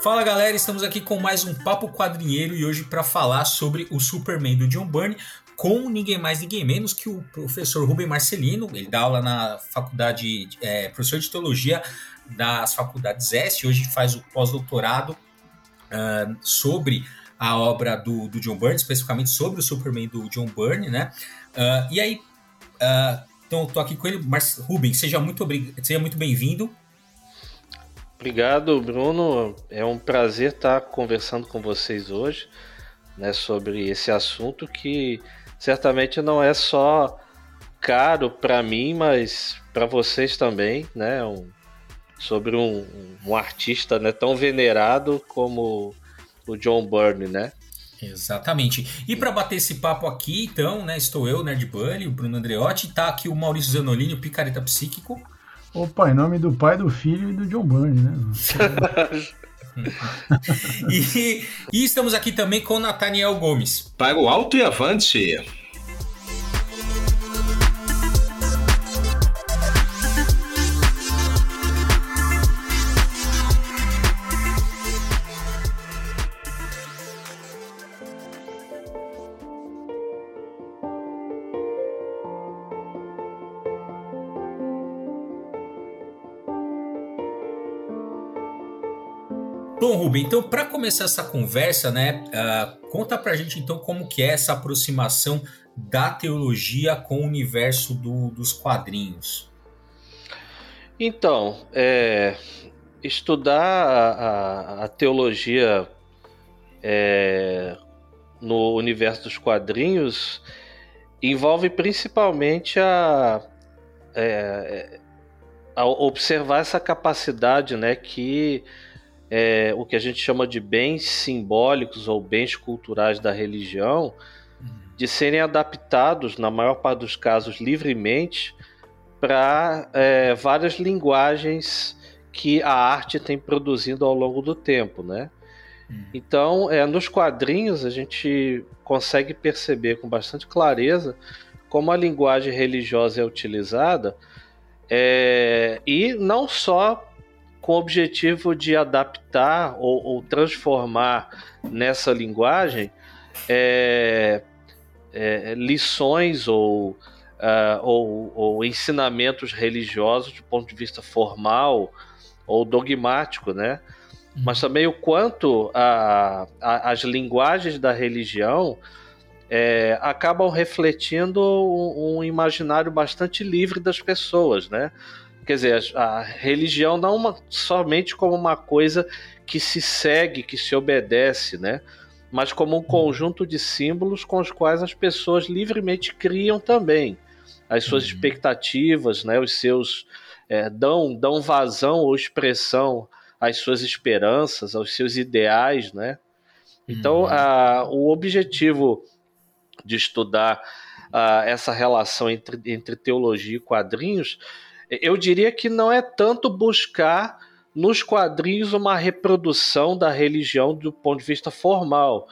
Fala galera, estamos aqui com mais um Papo Quadrinheiro e hoje para falar sobre o Superman do John Byrne com ninguém mais, ninguém menos que o professor Rubem Marcelino. Ele dá aula na faculdade, é, professor de teologia das faculdades S, hoje faz o pós-doutorado uh, sobre a obra do, do, John Byrne, especificamente sobre o Superman do John Byrne, né? Uh, e aí, uh, então, estou aqui com ele, Mar Rubem, seja muito, seja muito bem-vindo. Obrigado, Bruno. É um prazer estar conversando com vocês hoje né, sobre esse assunto que certamente não é só caro para mim, mas para vocês também, né? Um, sobre um, um, artista né, tão venerado como o John Byrne, né? Exatamente. E para bater esse papo aqui, então, né, estou eu, Nerd Bunny, o Bruno Andreotti, tá aqui o Maurício Zanolini, o Picareta Psíquico. Opa, em nome do pai, do filho e do John Byrne, né? e, e, estamos aqui também com Nathaniel Gomes. Para o alto e avante. Então para começar essa conversa, né, uh, conta pra gente então como que é essa aproximação da teologia com o universo do, dos quadrinhos. Então, é, estudar a, a, a teologia é, no universo dos quadrinhos envolve principalmente a, é, a observar essa capacidade né, que é, o que a gente chama de bens simbólicos ou bens culturais da religião, de serem adaptados, na maior parte dos casos, livremente, para é, várias linguagens que a arte tem produzido ao longo do tempo, né? Uhum. Então, é, nos quadrinhos a gente consegue perceber com bastante clareza como a linguagem religiosa é utilizada, é, e não só com o objetivo de adaptar ou, ou transformar nessa linguagem é, é, lições ou, uh, ou, ou, ensinamentos religiosos do ponto de vista formal ou dogmático, né? Uhum. Mas também o quanto a, a, as linguagens da religião é, acabam refletindo um, um imaginário bastante livre das pessoas, né? Quer dizer, a religião não uma, somente como uma coisa que se segue, que se obedece, né? Mas como um conjunto de símbolos com os quais as pessoas livremente criam também as suas uhum. expectativas, né? Os seus é, dão dão vazão ou expressão às suas esperanças, aos seus ideais, né? Então, uhum. a, o objetivo de estudar a, essa relação entre, entre teologia e quadrinhos eu diria que não é tanto buscar nos quadrinhos uma reprodução da religião do ponto de vista formal,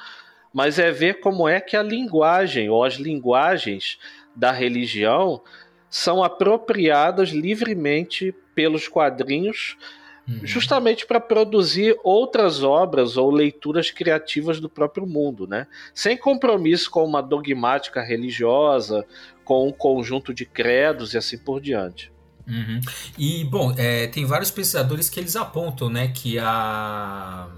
mas é ver como é que a linguagem ou as linguagens da religião são apropriadas livremente pelos quadrinhos, uhum. justamente para produzir outras obras ou leituras criativas do próprio mundo, né? Sem compromisso com uma dogmática religiosa, com um conjunto de credos e assim por diante. Uhum. E, bom, é, tem vários pesquisadores que eles apontam, né, que a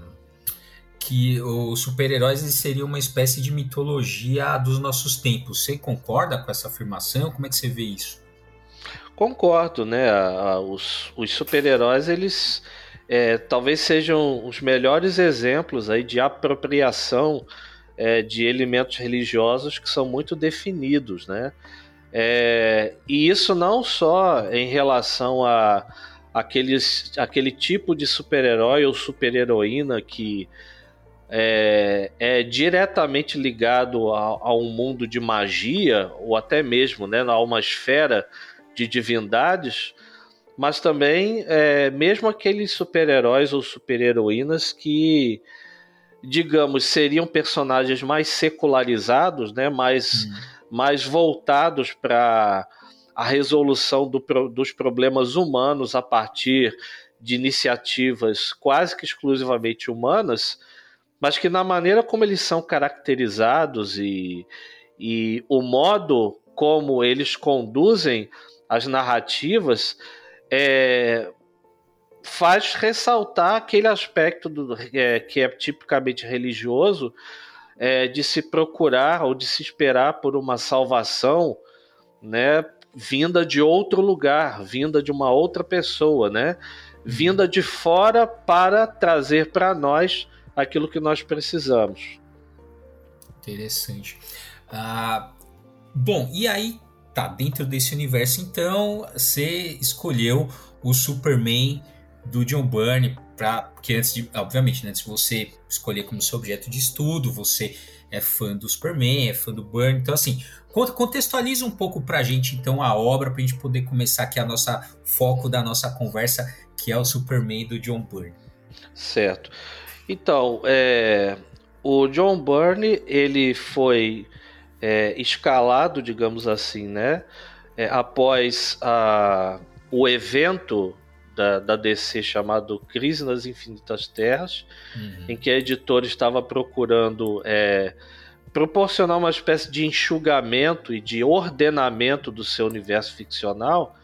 que os super-heróis seriam uma espécie de mitologia dos nossos tempos. Você concorda com essa afirmação? Como é que você vê isso? Concordo, né? os, os super-heróis, eles é, talvez sejam os melhores exemplos aí de apropriação é, de elementos religiosos que são muito definidos, né? É, e isso não só em relação a aqueles, aquele tipo de super-herói ou super-heroína que é, é, diretamente ligado a, a, um mundo de magia, ou até mesmo né, a uma esfera de divindades, mas também é, mesmo aqueles super-heróis ou super-heroínas que, digamos, seriam personagens mais secularizados, né, mais. Hum mais voltados para a resolução do, dos problemas humanos a partir de iniciativas quase que exclusivamente humanas, mas que na maneira como eles são caracterizados e, e o modo como eles conduzem as narrativas é, faz ressaltar aquele aspecto do, é, que é tipicamente religioso é, de se procurar ou de se esperar por uma salvação, né, vinda de outro lugar, vinda de uma outra pessoa, né, vinda de fora para trazer para nós aquilo que nós precisamos. Interessante. Ah, bom, e aí tá dentro desse universo, então você escolheu o Superman do John Byrne para porque antes de, obviamente, né, antes de você escolher como seu objeto de estudo, você é fã do Superman, é fã do Byrne, então assim, contextualiza um pouco para a gente então a obra para a gente poder começar aqui a nossa foco da nossa conversa, que é o Superman do John Byrne. Certo. Então, é, o John Byrne ele foi é, escalado, digamos assim, né? É, após a, o evento da, da, DC chamado Crise nas Infinitas Terras, uhum. em que a editora estava procurando é, proporcionar uma espécie de enxugamento e de ordenamento do seu universo ficcional.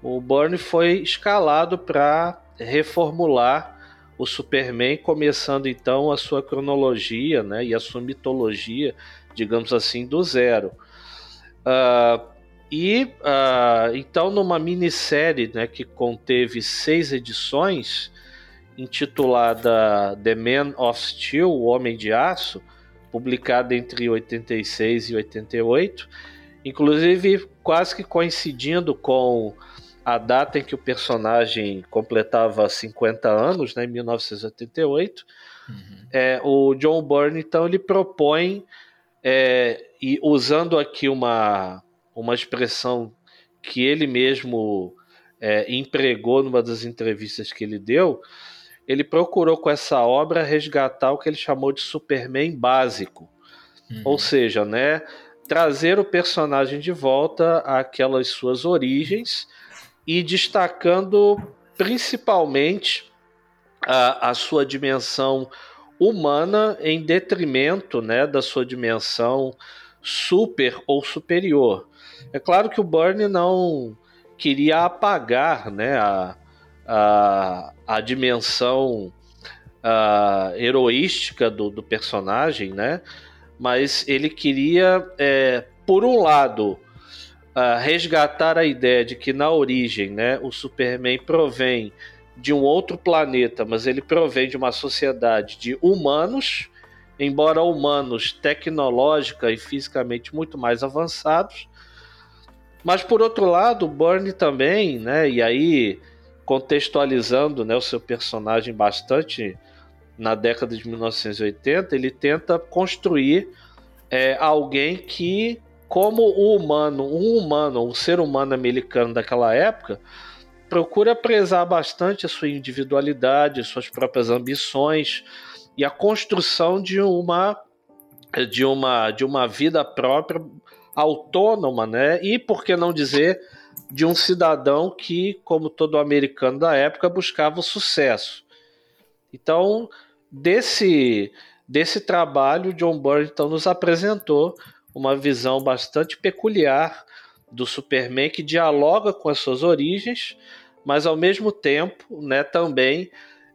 O Byrne foi escalado para reformular o Superman, começando então a sua cronologia né, e a sua mitologia, digamos assim, do zero. Uh, e uh, então, numa minissérie né, que conteve seis edições, intitulada The Man of Steel, O Homem de Aço, publicada entre 86 e 88, inclusive quase que coincidindo com a data em que o personagem completava 50 anos, né, em 1988, uhum. é, o John Byrne, então, ele propõe, é, e usando aqui uma, uma expressão que ele mesmo é, empregou numa das entrevistas que ele deu, ele procurou com essa obra resgatar o que ele chamou de Superman básico. Uhum. Ou seja, né, trazer o personagem de volta àquelas suas origens e destacando principalmente a, a sua dimensão humana em detrimento né, da sua dimensão super ou superior. É claro que o Burnie não queria apagar né, a, a, a dimensão a, heroística do, do personagem, né? mas ele queria, é, por um lado, uh, resgatar a ideia de que na origem, né, o Superman provém de um outro planeta, mas ele provém de uma sociedade de humanos, embora humanos tecnológica e fisicamente muito mais avançados. Mas por outro lado, o também, né, e aí contextualizando, né, o seu personagem bastante na década de 1980, ele tenta construir é, alguém que como o humano, um humano, um ser humano americano daquela época, procura prezar bastante a sua individualidade, suas próprias ambições e a construção de uma de uma de uma vida própria autônoma, né? E por que não dizer de um cidadão que, como todo americano da época, buscava o sucesso. Então, desse desse trabalho, John Byrne então nos apresentou uma visão bastante peculiar do Superman que dialoga com as suas origens, mas ao mesmo tempo, né, também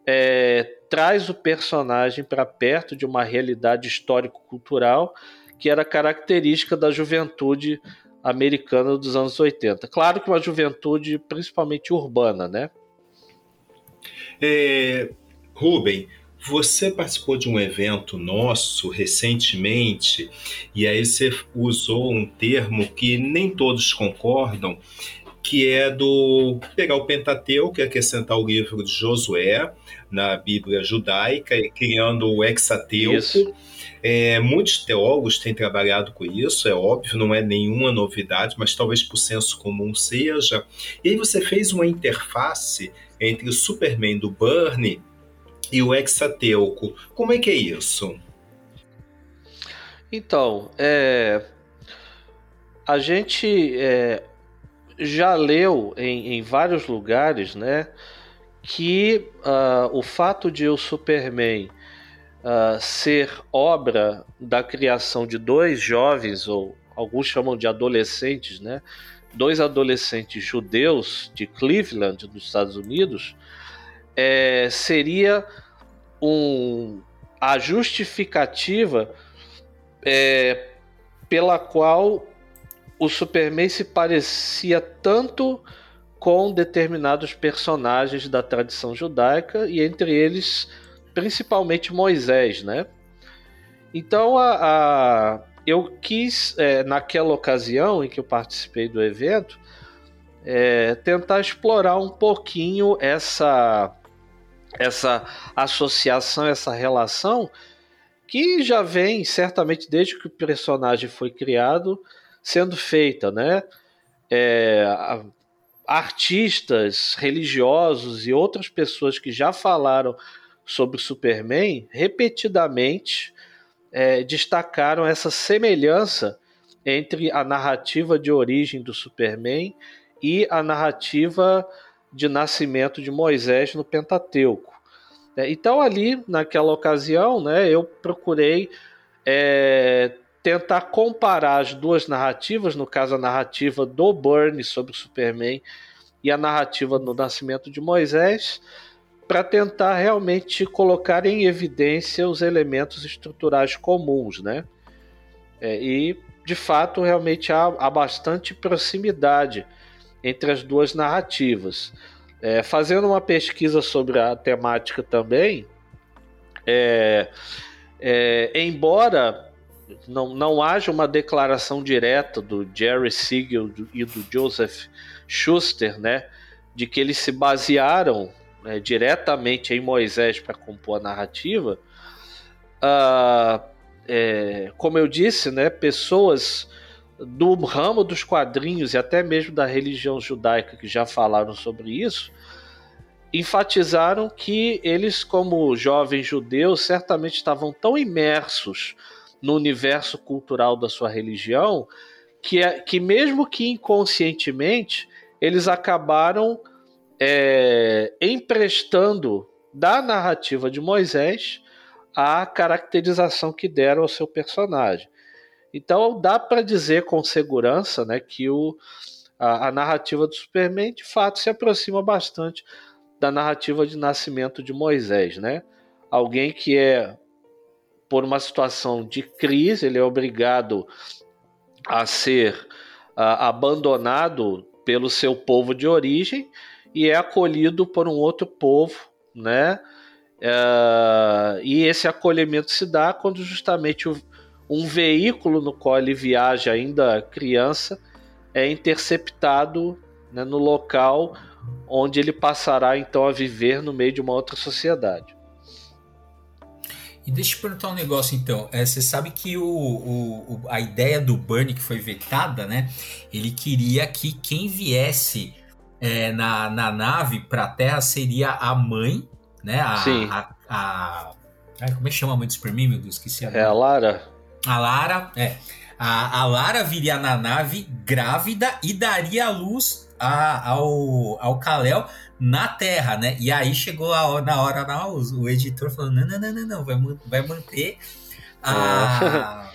é, traz o personagem para perto de uma realidade histórico-cultural que era característica da juventude americana dos anos 80. Claro que uma juventude principalmente urbana, né? É, você participou de um evento nosso recentemente e aí você usou um termo que nem todos concordam, que é do pegar o Pentateuco e acrescentar o livro de Josué na Bíblia judaica, criando o Hexateuco. É, muitos teólogos têm trabalhado com isso, é óbvio, não é nenhuma novidade, mas talvez por senso comum seja. E aí você fez uma interface entre o Superman do Burnie e o hexateuco. Como é que é isso? Então, é, a gente é, já leu em, em, vários lugares, né, que uh, o fato de o Superman uh, ser obra da criação de dois jovens, ou alguns chamam de adolescentes, né? Dois adolescentes judeus de Cleveland, nos Estados Unidos, é, seria um, a justificativa é, pela qual o Superman se parecia tanto com determinados personagens da tradição judaica e entre eles principalmente Moisés, né? Então a, a eu quis é, naquela ocasião em que eu participei do evento é, tentar explorar um pouquinho essa essa associação, essa relação que já vem certamente desde que o personagem foi criado sendo feita, né? É, artistas religiosos e outras pessoas que já falaram sobre Superman repetidamente é, destacaram essa semelhança entre a narrativa de origem do Superman e a narrativa de nascimento de Moisés no Pentateuco. É, então ali naquela ocasião, né, eu procurei é, tentar comparar as duas narrativas, no caso a narrativa do Burnie sobre o Superman e a narrativa do nascimento de Moisés, para tentar realmente colocar em evidência os elementos estruturais comuns, né? É, e de fato realmente há, há, bastante proximidade entre as duas narrativas. É, fazendo uma pesquisa sobre a temática também, é, é embora não, não haja uma declaração direta do Jerry Siegel e do Joseph Schuster, né, de que eles se basearam né, diretamente em Moisés para compor a narrativa. Uh, é, como eu disse, né, pessoas do ramo dos quadrinhos e até mesmo da religião judaica que já falaram sobre isso, enfatizaram que eles, como jovens judeus, certamente estavam tão imersos no universo cultural da sua religião, que, é, que mesmo que inconscientemente, eles acabaram é, emprestando da narrativa de Moisés a caracterização que deram ao seu personagem. Então dá para dizer com segurança né, que o, a, a, narrativa do Superman de fato se aproxima bastante da narrativa de nascimento de Moisés. Né? Alguém que é por uma situação de crise, ele é obrigado a ser uh, abandonado pelo seu povo de origem e é acolhido por um outro povo, né? Uh, e esse acolhimento se dá quando justamente o, um veículo no qual ele viaja ainda criança é interceptado né, no local onde ele passará então a viver no meio de uma outra sociedade. E deixa eu perguntar um negócio então. É, você sabe que o, o, a ideia do Bernie que foi vetada, né? Ele queria que quem viesse é, na, na nave para a Terra seria a mãe, né? A, Sim. A, a, a, como é que chama a mãe do Superman, meu Deus? Esqueci a É a Lara. A Lara, é. A, a Lara viria na nave grávida e daria a luz a, ao, ao Kal-El na Terra, né? E aí chegou a, na hora, não, o, o editor falou: não, não, não, não, não, vai, vai manter a,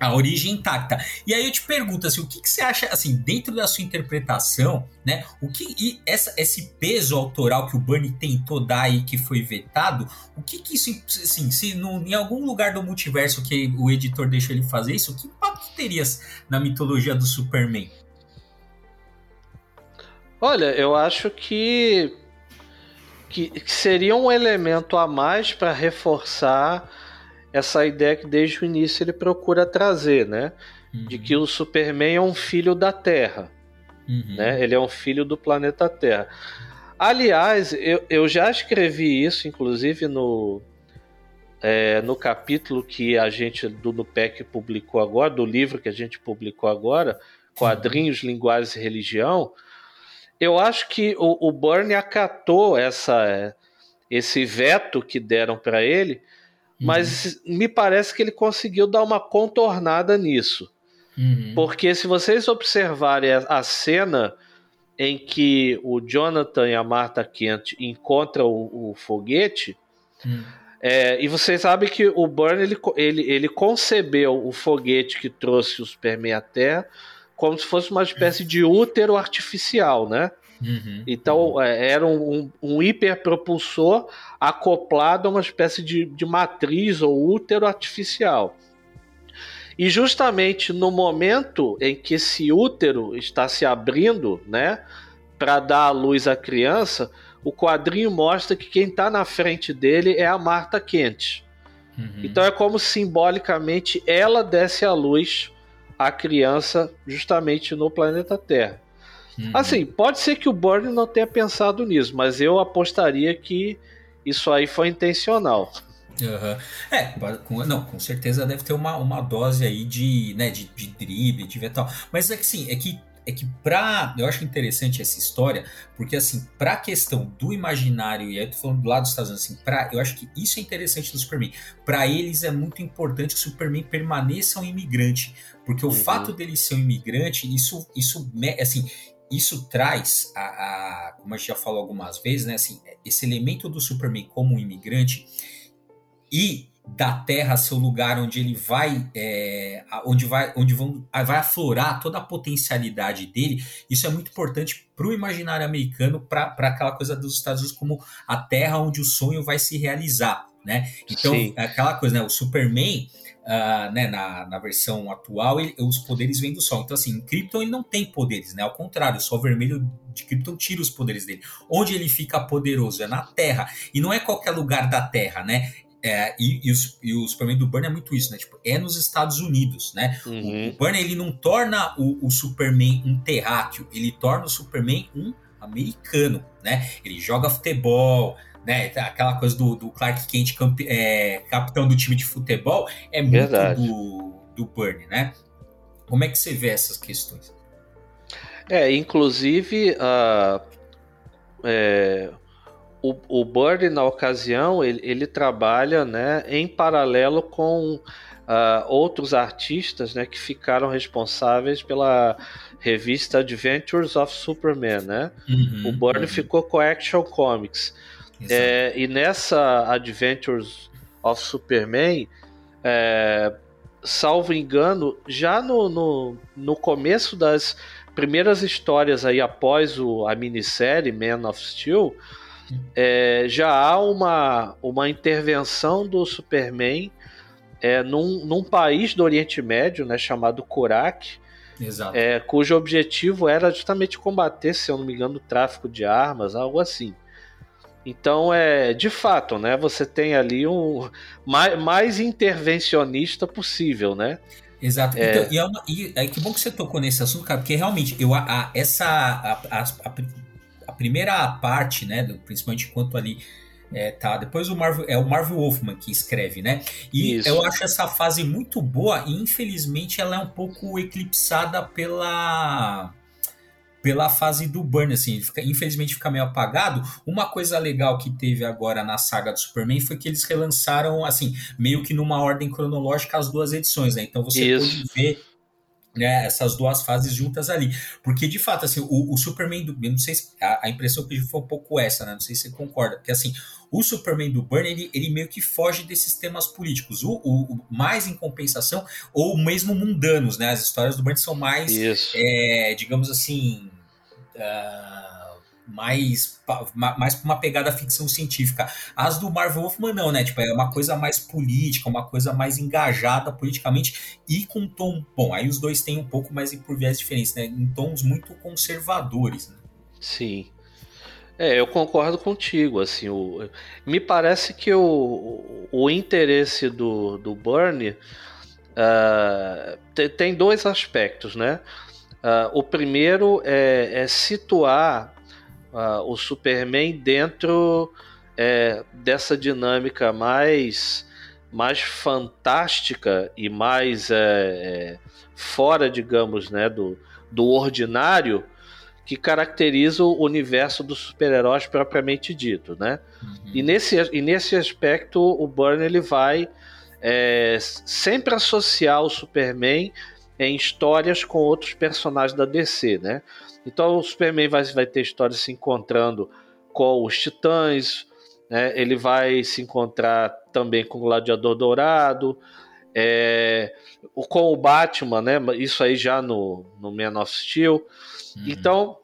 a origem intacta. E aí eu te pergunto assim, o que, que, você acha, assim, dentro da sua interpretação, né? O que e essa, esse peso autoral que o Bernie tentou dar e que foi vetado, o que que isso, assim, se no, em algum lugar do multiverso que o editor deixou ele fazer isso, que impacto teria na mitologia do Superman? Olha, eu acho que, que, que seria um elemento a mais para reforçar essa ideia que desde o início ele procura trazer, né? Uhum. De que o Superman é um filho da Terra. Uhum. Né? Ele é um filho do planeta Terra. Aliás, eu, eu já escrevi isso, inclusive, no, é, no capítulo que a gente do NUPEC publicou agora, do livro que a gente publicou agora, Quadrinhos. Linguagens e Religião, eu acho que o, o acatou essa, esse veto que deram para ele, uhum. mas me parece que ele conseguiu dar uma contornada nisso. Uhum. Porque se vocês observarem a, a cena em que o Jonathan e a Martha Kent encontram o, o foguete. Hum. É, e vocês sabem que o Burn ele, ele, ele concebeu o foguete que trouxe o Superman à Terra como se fosse uma espécie de útero artificial, né? Uhum, então uhum. Era um, um, um, hiperpropulsor acoplado a uma espécie de, de matriz ou útero artificial. E justamente no momento em que esse útero está se abrindo, né, para dar a luz à criança, o quadrinho mostra que quem está na frente dele é a Marta Kent. Uhum. Então é como simbolicamente ela desse a luz à criança justamente no planeta Terra. Uhum. Assim, pode ser que o Burn não tenha pensado nisso, mas eu apostaria que isso aí foi intencional. Uhum. É, com, não, com certeza deve ter uma, uma dose aí de, né, de, de drible, de tal. Mas é que sim, é que é que pra. Eu acho interessante essa história, porque assim, pra questão do imaginário, e aí eu tô falando do lado dos Estados Unidos, assim, pra, eu acho que isso é interessante do Superman. Para eles é muito importante que o Superman permaneça um imigrante. Porque o uhum. fato dele ser um imigrante, isso, isso assim, isso traz a, a, como a gente já falou algumas vezes, né? Assim, esse elemento do Superman como um imigrante e da Terra ser o lugar onde ele vai, é, onde vai, onde vão, vai aflorar toda a potencialidade dele. Isso é muito importante para o imaginário americano, para aquela coisa dos Estados Unidos como a Terra onde o sonho vai se realizar, né? Então, Sim. aquela coisa, né? O Superman Uh, né, na, na versão atual, ele, os poderes vêm do Sol. Então, assim, em Krypton ele não tem poderes, né? Ao contrário, o Sol vermelho de Krypton tira os poderes dele. Onde ele fica poderoso é na Terra. E não é qualquer lugar da Terra, né? É, e, e, os, e o Superman do Burn é muito isso, né? Tipo, é nos Estados Unidos, né? Uhum. O, o Burn, ele não torna o, o Superman um terráqueo, ele torna o Superman um americano, né? Ele joga futebol, né? Aquela coisa do, do Clark Kent, é, capitão do time de futebol, é muito do, do Burn, né? Como é que você vê essas questões? É, inclusive, uh, é, o, o Burn, na ocasião, ele, ele trabalha né, em paralelo com uh, outros artistas né, que ficaram responsáveis pela revista Adventures of Superman. Né? Uhum, o Burn uhum. ficou com a Action Comics. É, e nessa Adventures of Superman, é, salvo engano, já no, no, no, começo das primeiras histórias aí após o, a minissérie Man of Steel, é, já há uma, uma intervenção do Superman é, num, num país do Oriente Médio, né, chamado Kurak, é, cujo objetivo era justamente combater, se eu não me engano, o tráfico de armas, algo assim. Então, é de fato, né? Você tem ali um mais, mais intervencionista possível, né? Exato. É... Então, e, é uma, e é que bom que você tocou nesse assunto, cara, porque realmente eu, a, a essa a, a, primeira parte, né, do, principalmente quanto ali é, tá, depois o Marvel é o Marvel Wolfman que escreve, né? E Isso. eu acho essa fase muito boa e infelizmente ela é um pouco eclipsada pela pela fase do Burn, assim, fica, infelizmente fica meio apagado. Uma coisa legal que teve agora na saga do Superman foi que eles relançaram, assim, meio que numa ordem cronológica as duas edições, né? Então você Isso. pode ver né, essas duas fases juntas ali. Porque, de fato, assim, o, o Superman do. Eu não sei se. A, a, impressão que foi um pouco essa, né? Não sei se você concorda. Porque, assim, o Superman do Burn, ele, ele meio que foge desses temas políticos. O, o, o mais em compensação, ou mesmo mundanos, né? As histórias do Burn são mais, é, digamos assim, uh, mais, mais uma pegada ficção científica. As do Marvel Wolfman não, né? Tipo, é uma coisa mais política, uma coisa mais engajada politicamente e com tom. Bom, aí os dois têm um pouco mais por viés diferentes, né? Em tons muito conservadores. Né? Sim. É, eu concordo contigo. Assim, o, me parece que o, o interesse do, do Burnie uh, tem, tem dois aspectos, né? Uh, o primeiro é, é situar uh, o Superman dentro é, dessa dinâmica mais, mais fantástica e mais é, é, fora, digamos, né, do, do ordinário que caracteriza o universo dos super-heróis propriamente dito, né? Uhum. E, nesse, e nesse aspecto o Byrne ele vai é, sempre associar o Superman em histórias com outros personagens da DC, né? Então o Superman vai, vai ter história se encontrando com os Titãs, né? ele vai se encontrar também com o Gladiador Dourado, é, com o Batman, né? Isso aí já no, no Man of Steel. Uhum. Então,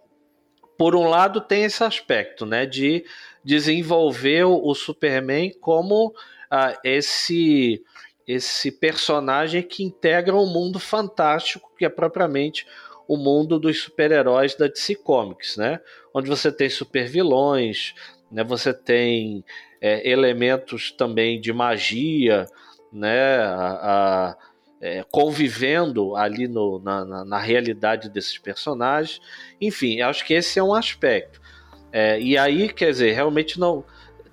por um lado, tem esse aspecto, né? De desenvolver o, o Superman como ah, esse esse personagem que integra um mundo fantástico que é propriamente o mundo dos super-heróis da DC Comics, né? Onde você tem super vilões, né? Você tem é, elementos também de magia, né? A, a, é, convivendo ali no, na, na, na, realidade desses personagens. Enfim, acho que esse é um aspecto. É, e aí, quer dizer, realmente não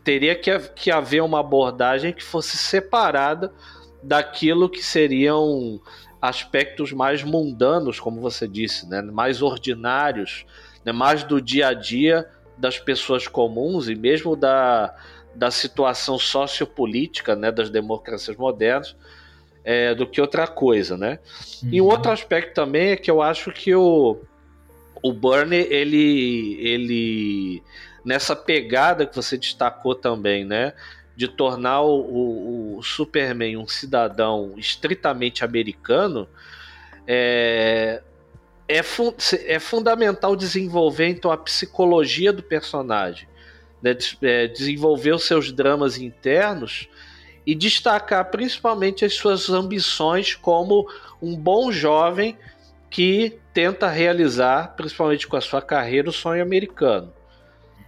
teria que, que haver uma abordagem que fosse separada daquilo que seriam aspectos mais mundanos, como você disse, né? mais ordinários, né? mais do dia a dia das pessoas comuns e mesmo da, da situação sociopolítica né? das democracias modernas é, do que outra coisa. Né? Uhum. E um uhum. outro aspecto também é que eu acho que o, o Bernie, ele, ele nessa pegada que você destacou também, né? De tornar o, o, Superman um cidadão estritamente americano, é, é, fu é, fundamental desenvolver então a psicologia do personagem, né? é, desenvolver os seus dramas internos e destacar principalmente as suas ambições como um bom jovem que tenta realizar, principalmente com a sua carreira, o sonho americano.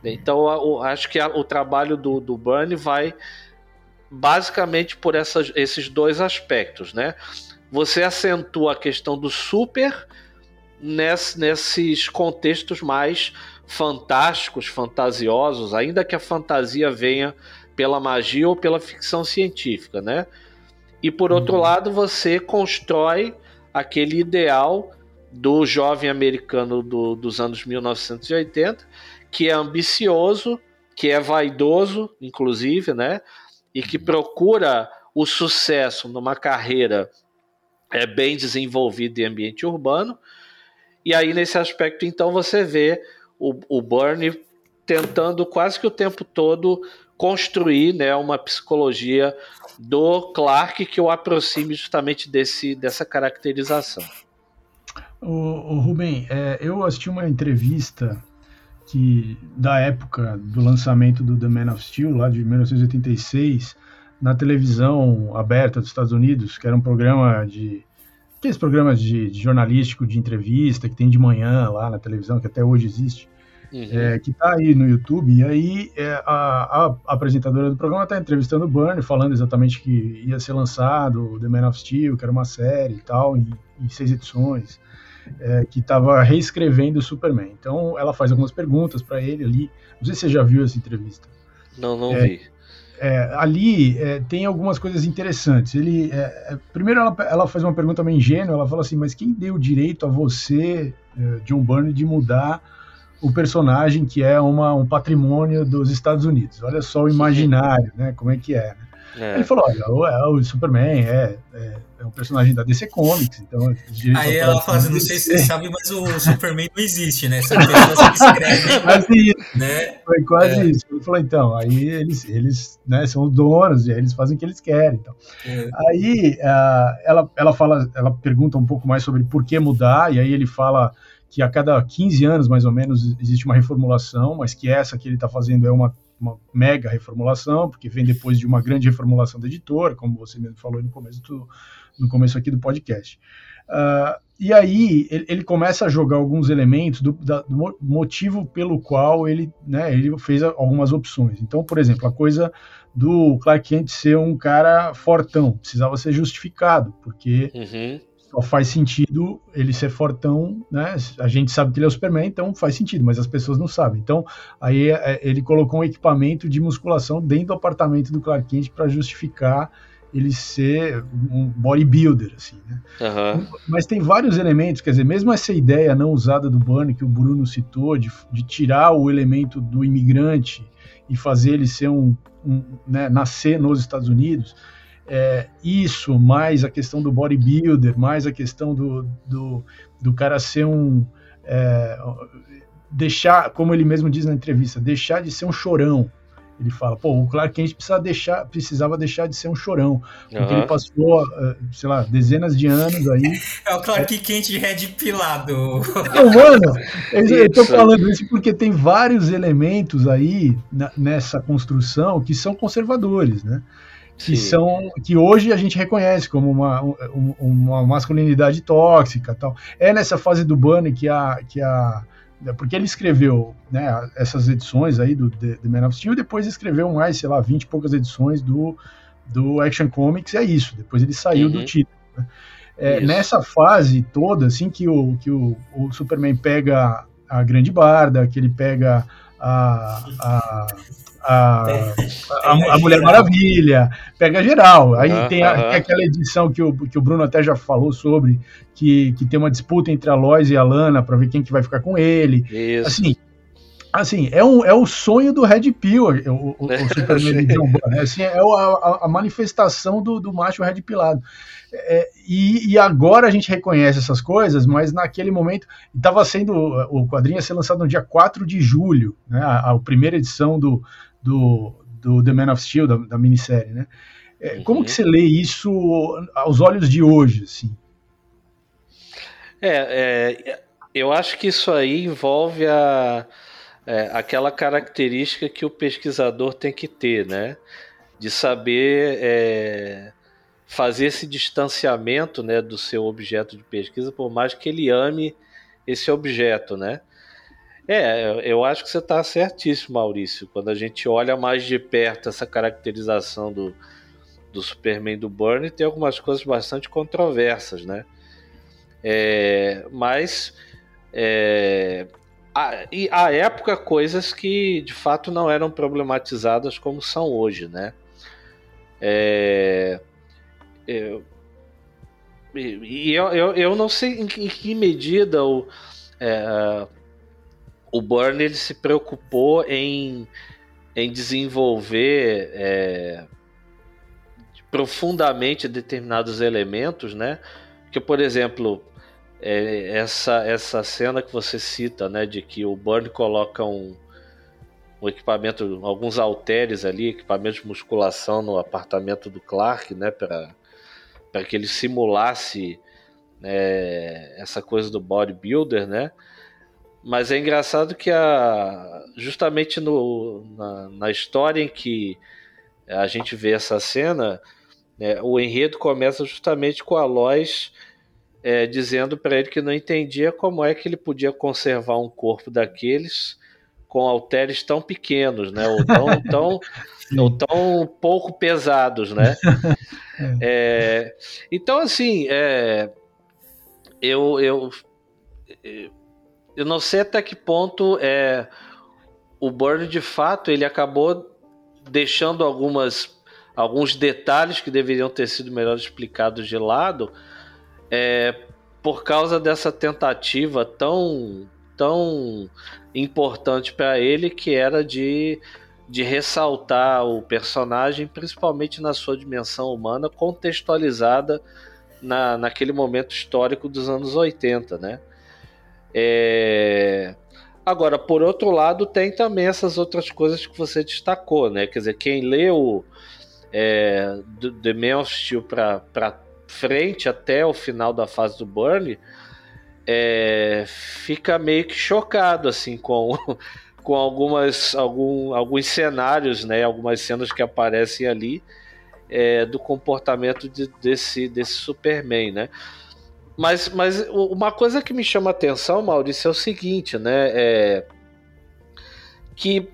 Então, acho que o trabalho do, do Burnie vai basicamente por essas, esses dois aspectos, né? Você acentua a questão do super ness, nesses contextos mais fantásticos, fantasiosos, ainda que a fantasia venha pela magia ou pela ficção científica, né? E por outro uhum. lado, você constrói aquele ideal do jovem americano do, dos anos 1980 que é ambicioso, que é vaidoso, inclusive, né? E que procura o sucesso numa carreira é bem desenvolvida em ambiente urbano. E aí, nesse aspecto, então, você vê o, o Bernie tentando quase que o tempo todo construir né, uma psicologia do Clark que o aproxime justamente desse, dessa caracterização. O, o Rubem, é, eu assisti uma entrevista que da época do lançamento do The Man of Steel, lá de 1986, na televisão aberta dos Estados Unidos, que era um programa de aqueles programas de, de jornalístico de entrevista que tem de manhã lá na televisão, que até hoje existe, uhum. é, que está aí no YouTube. E aí é, a, a, apresentadora do programa está entrevistando o Bernie, falando exatamente que ia ser lançado The Man of Steel, que era uma série e tal, em, em seis edições é, que estava reescrevendo o Superman. Então ela faz algumas perguntas para ele ali. Não sei se você já viu essa entrevista. Não, não é, vi. É, ali é, tem algumas coisas interessantes. Ele, é, é, primeiro, ela, ela, faz uma pergunta meio ingênua. Ela fala assim: Mas quem deu o direito a você, John Byrne, de mudar o personagem que é uma, um patrimônio dos Estados Unidos? Olha só o imaginário, né? Como é que é? Né? É. Ele falou: olha, o, é, o Superman é, é, é, um personagem da DC Comics, então. Aí ela fala assim: não sei se você sabe, mas o Superman não existe, né? São pessoas que escrevem. Quase né? Foi quase é. isso. Ele falou: então, aí eles, eles né, são os donos, e aí eles fazem o que eles querem. Então. É. Aí uh, ela, ela fala, ela pergunta um pouco mais sobre por que mudar, e aí ele fala que a cada 15 anos, mais ou menos, existe uma reformulação, mas que essa que ele está fazendo é uma uma mega reformulação, porque vem depois de uma grande reformulação da editora, como você mesmo falou no começo, do, no começo aqui do podcast. Uh, e aí ele, ele, começa a jogar alguns elementos do, da, do, motivo pelo qual ele, né, ele fez algumas opções. Então, por exemplo, a coisa do Clark Kent ser um cara fortão precisava ser justificado, porque uhum só faz sentido ele ser fortão, né? A gente sabe que ele é o Superman, então faz sentido, mas as pessoas não sabem. Então, aí é, ele colocou um equipamento de musculação dentro do apartamento do Clark Kent para justificar ele ser um bodybuilder, assim, né? Uhum. Mas tem vários elementos, quer dizer, mesmo essa ideia não usada do Bunny que o Bruno citou, de, de tirar o elemento do imigrante e fazer ele ser um, um né, nascer nos Estados Unidos, é, isso, mais a questão do bodybuilder, mais a questão do, do, do cara ser um, é, deixar, como ele mesmo diz na entrevista, deixar de ser um chorão. Ele fala, pô, o Clark Kent precisa deixar, precisava deixar de ser um chorão, porque uhum. ele passou, eh, sei lá, dezenas de anos aí. É o Clark Kent de red pilado. Não, mano, eu tô falando isso porque tem vários elementos aí na, nessa construção que são conservadores, né? Que são que hoje a gente reconhece como uma, uma masculinidade tóxica tal é nessa fase do Bunny que a que a porque ele escreveu né, essas edições aí do The, The Man of Steel, depois escreveu mais, sei lá, 20 e poucas edições do, do Action Comics, é isso, depois ele saiu uhum. do título. Né? É, nessa fase toda, assim, que o, que o, o Superman pega a Grande Barda, que ele pega a, a, a, a, a, Mulher Maravilha, pega geral. Aí tem, a, tem, aquela edição que o, que o Bruno até já falou sobre, que, que tem uma disputa entre a Lois e a Lana para ver quem que vai ficar com ele. Isso. Assim, assim é, um, é o sonho do Red Pill, o, o, o Superman de John Byrne. Né? Assim, é a, a, manifestação do, do macho Red Pilado. É, e, e, agora a gente reconhece essas coisas, mas naquele momento estava sendo o quadrinho ia ser lançado no dia 4 de julho, né, a, a primeira edição do, do, do The Man of Steel, da, da minissérie, né? É, uhum. Como que você lê isso aos olhos de hoje, assim? É, é eu acho que isso aí envolve a, é, aquela característica que o pesquisador tem que ter, né? De saber é, fazer esse distanciamento né, do seu objeto de pesquisa, por mais que ele ame esse objeto, né? É, eu acho que você está certíssimo, Maurício. Quando a gente olha mais de perto essa caracterização do, do Superman do Burn, tem algumas coisas bastante controversas, né? É, mas é, a, e a época coisas que de fato não eram problematizadas como são hoje, né? É, eu, e eu, eu, eu não sei em que, em que medida o, é, o Burn ele se preocupou em, em desenvolver é, profundamente determinados elementos, né? Que, por exemplo, é, essa, essa cena que você cita, né, de que o Burn coloca um, um equipamento, alguns halteres ali, equipamento de musculação no apartamento do Clark, né, para que ele simulasse né, essa coisa do bodybuilder, né? Mas é engraçado que a, justamente no, na, na história em que a gente vê essa cena, né, o enredo começa justamente com a Lois é, dizendo para ele que não entendia como é que ele podia conservar um corpo daqueles com halteres tão pequenos, né? Ou tão, tão, ou tão pouco pesados, né? É, então, assim, é, eu, eu, eu não sei até que ponto é o Burn de fato ele acabou deixando algumas alguns detalhes que deveriam ter sido melhor explicados de lado é, por causa dessa tentativa tão tão importante para ele que era de de ressaltar o personagem, principalmente na sua dimensão humana, contextualizada na, naquele momento histórico dos anos 80, né? É... Agora, por outro lado, tem também essas outras coisas que você destacou, né? Quer dizer, quem leu é, The Man of Steel para frente até o final da fase do Burn é, fica meio que chocado assim com, com algumas algum, alguns cenários, né? Algumas cenas que aparecem ali é, do comportamento de, desse desse Superman, né? Mas, mas uma coisa que me chama atenção, Maurício, é o seguinte, né? É que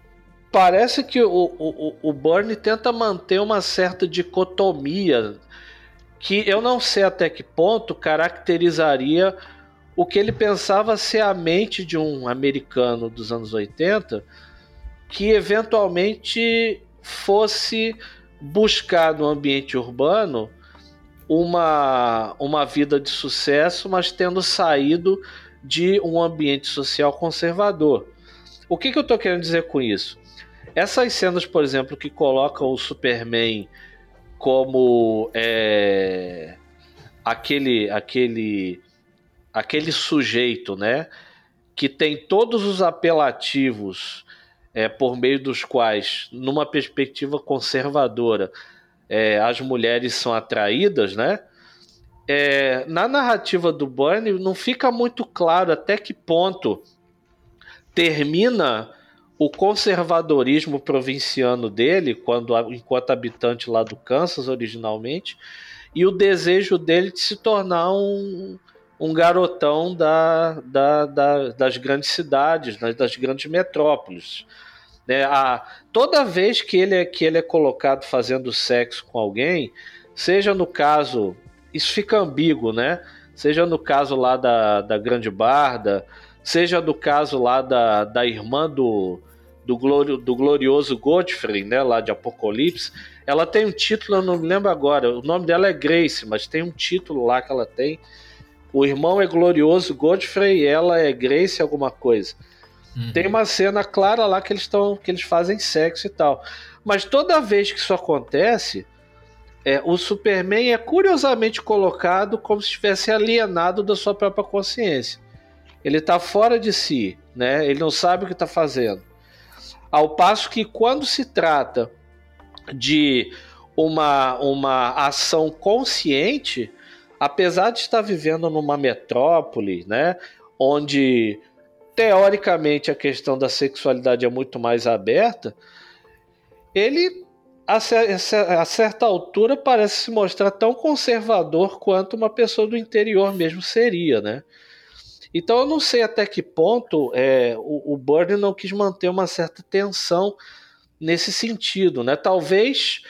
parece que o, o, o Burnie tenta manter uma certa dicotomia que eu não sei até que ponto caracterizaria o que ele pensava ser a mente de um americano dos anos 80 que eventualmente fosse buscar no ambiente urbano uma, uma vida de sucesso, mas tendo saído de um ambiente social conservador. O que, que eu estou querendo dizer com isso? Essas cenas, por exemplo, que colocam o Superman como é, aquele, aquele, aquele sujeito, né? que tem todos os apelativos é, por meio dos quais, numa perspectiva conservadora, é, as mulheres são atraídas, né? É, na narrativa do Burnie não fica muito claro até que ponto termina o conservadorismo provinciano dele, quando enquanto habitante lá do Kansas originalmente, e o desejo dele de se tornar um, um garotão da, da, da, das grandes cidades, né, das grandes metrópoles. Né, a, toda vez que ele, é, que ele é colocado fazendo sexo com alguém, seja no caso, isso fica ambíguo, né? Seja no caso lá da, da Grande Barda, seja no caso lá da, da irmã do, do, glori, do glorioso Godfrey, né, lá de Apocalipse, ela tem um título, eu não me lembro agora, o nome dela é Grace, mas tem um título lá que ela tem, o irmão é glorioso Godfrey e ela é Grace alguma coisa. Uhum. Tem uma cena clara lá que eles estão que eles fazem sexo e tal. Mas toda vez que isso acontece, é, o Superman é curiosamente colocado como se estivesse alienado da sua própria consciência. Ele está fora de si, né? Ele não sabe o que está fazendo. Ao passo que quando se trata de uma, uma ação consciente, apesar de estar vivendo numa metrópole, né, onde teoricamente a questão da sexualidade é muito mais aberta, ele a, certa altura parece se mostrar tão conservador quanto uma pessoa do interior mesmo seria, né? Então eu não sei até que ponto é, o, o Burnie não quis manter uma certa tensão nesse sentido, né? Talvez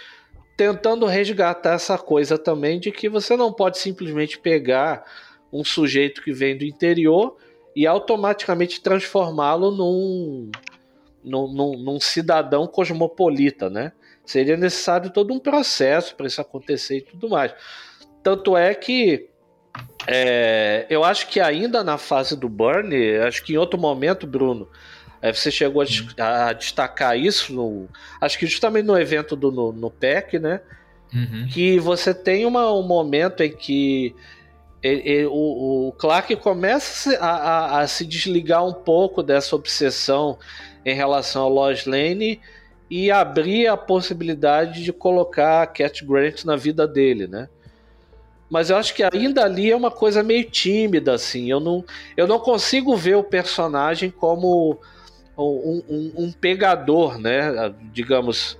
tentando resgatar essa coisa também de que você não pode simplesmente pegar um sujeito que vem do interior e automaticamente transformá-lo num, num, num, num, cidadão cosmopolita, né? Seria necessário todo um processo para isso acontecer e tudo mais. Tanto é que é, eu acho que ainda na fase do Burn, acho que em outro momento, Bruno, é, você chegou a, a, destacar isso, no, acho que justamente no evento do no, no PEC, né? Uhum. Que você tem uma, um momento em que ele, ele, o, o, Clark começa a, a, a, se desligar um pouco dessa obsessão em relação ao Lois Lane e abrir a possibilidade de colocar a Cat Grant na vida dele, né? Mas eu acho que ainda ali é uma coisa meio tímida, assim. Eu não, eu não consigo ver o personagem como um, um, um pegador, né? Digamos,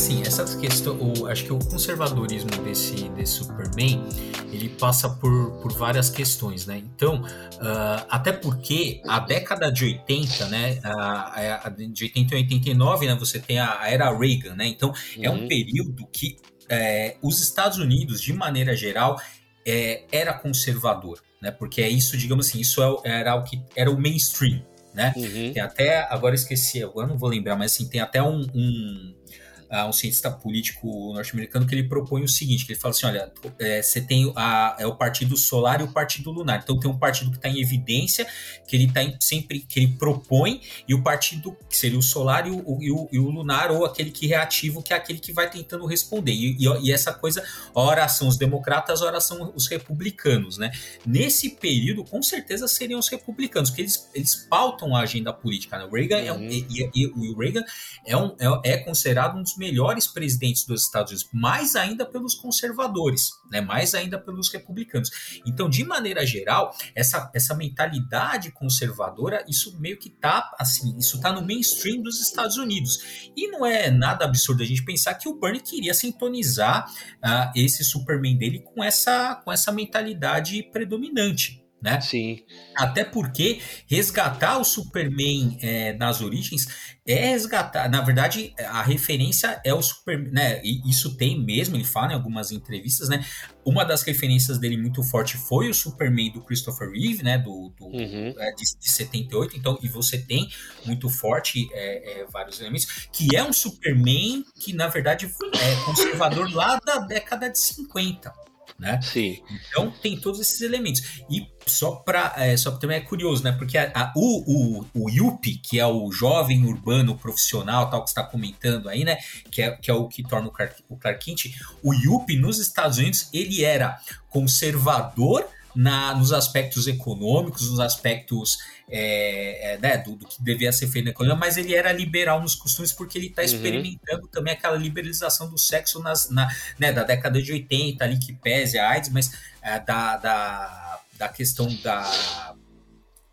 assim, essa questão, o, acho que o conservadorismo desse, desse Superman, ele passa por, por várias questões, né? Então, uh, até porque a década de 80, né, a, a, de 80 a 89, né, você tem a, a era Reagan, né? Então, uhum. é um uhum. período que é, os Estados Unidos, de maneira geral, é, era conservador, né? Porque é isso, digamos assim, isso é, era o que era o mainstream, né? Uhum. Tem até, agora esqueci, agora não vou lembrar, mas assim, tem até um, um uh, um cientista político norte-americano que ele propõe o seguinte, que ele fala assim, olha, é, você tem a, é o partido solar e o partido lunar. Então tem um partido que está em evidência, que ele está sempre que ele propõe, e o partido que seria o solar e o, e o, e o lunar, ou aquele que reativo, que é aquele que vai tentando responder. E, e, essa coisa, ora são os democratas, ora são os republicanos, né? Nesse período, com certeza seriam os republicanos, porque eles, eles pautam a agenda política. Né? O Reagan uhum. é um, uhum. e, o Reagan é, um, é, é considerado um dos melhores presidentes dos Estados Unidos, mais ainda pelos conservadores, né? mais ainda pelos republicanos. Então, de maneira geral, essa, essa mentalidade conservadora, isso meio que tá assim, isso tá no mainstream dos Estados Unidos. E não é nada absurdo a gente pensar que o Bernie queria sintonizar uh, esse Superman dele com essa, com essa mentalidade predominante né? Sim. Até porque resgatar o Superman é, nas origens é resgatar. Na verdade, a referência é o Superman, né? E isso tem mesmo, ele fala em algumas entrevistas, né? Uma das referências dele muito forte foi o Superman do Christopher Reeve, né? Do, do uhum. é, de, de 78. Então, e você tem muito forte é, é, vários elementos, que é um Superman que, na verdade, é conservador lá da década de 50 né? Sim. Então tem todos esses elementos. E só para é, só também é curioso, né? Porque a, a, o, o, o Yuppie, que é o jovem urbano profissional, tal que está comentando aí, né? Que é, que é o que torna o Clark, o Clark Kent. O Yuppie nos Estados Unidos ele era conservador na, nos aspectos econômicos, nos aspectos é, é, né, do, do, que devia ser feito na economia, mas ele era liberal nos costumes porque ele está uhum. experimentando também aquela liberalização do sexo nas, na, né, da década de 80, ali que pese a AIDS, mas é, da, da, da questão da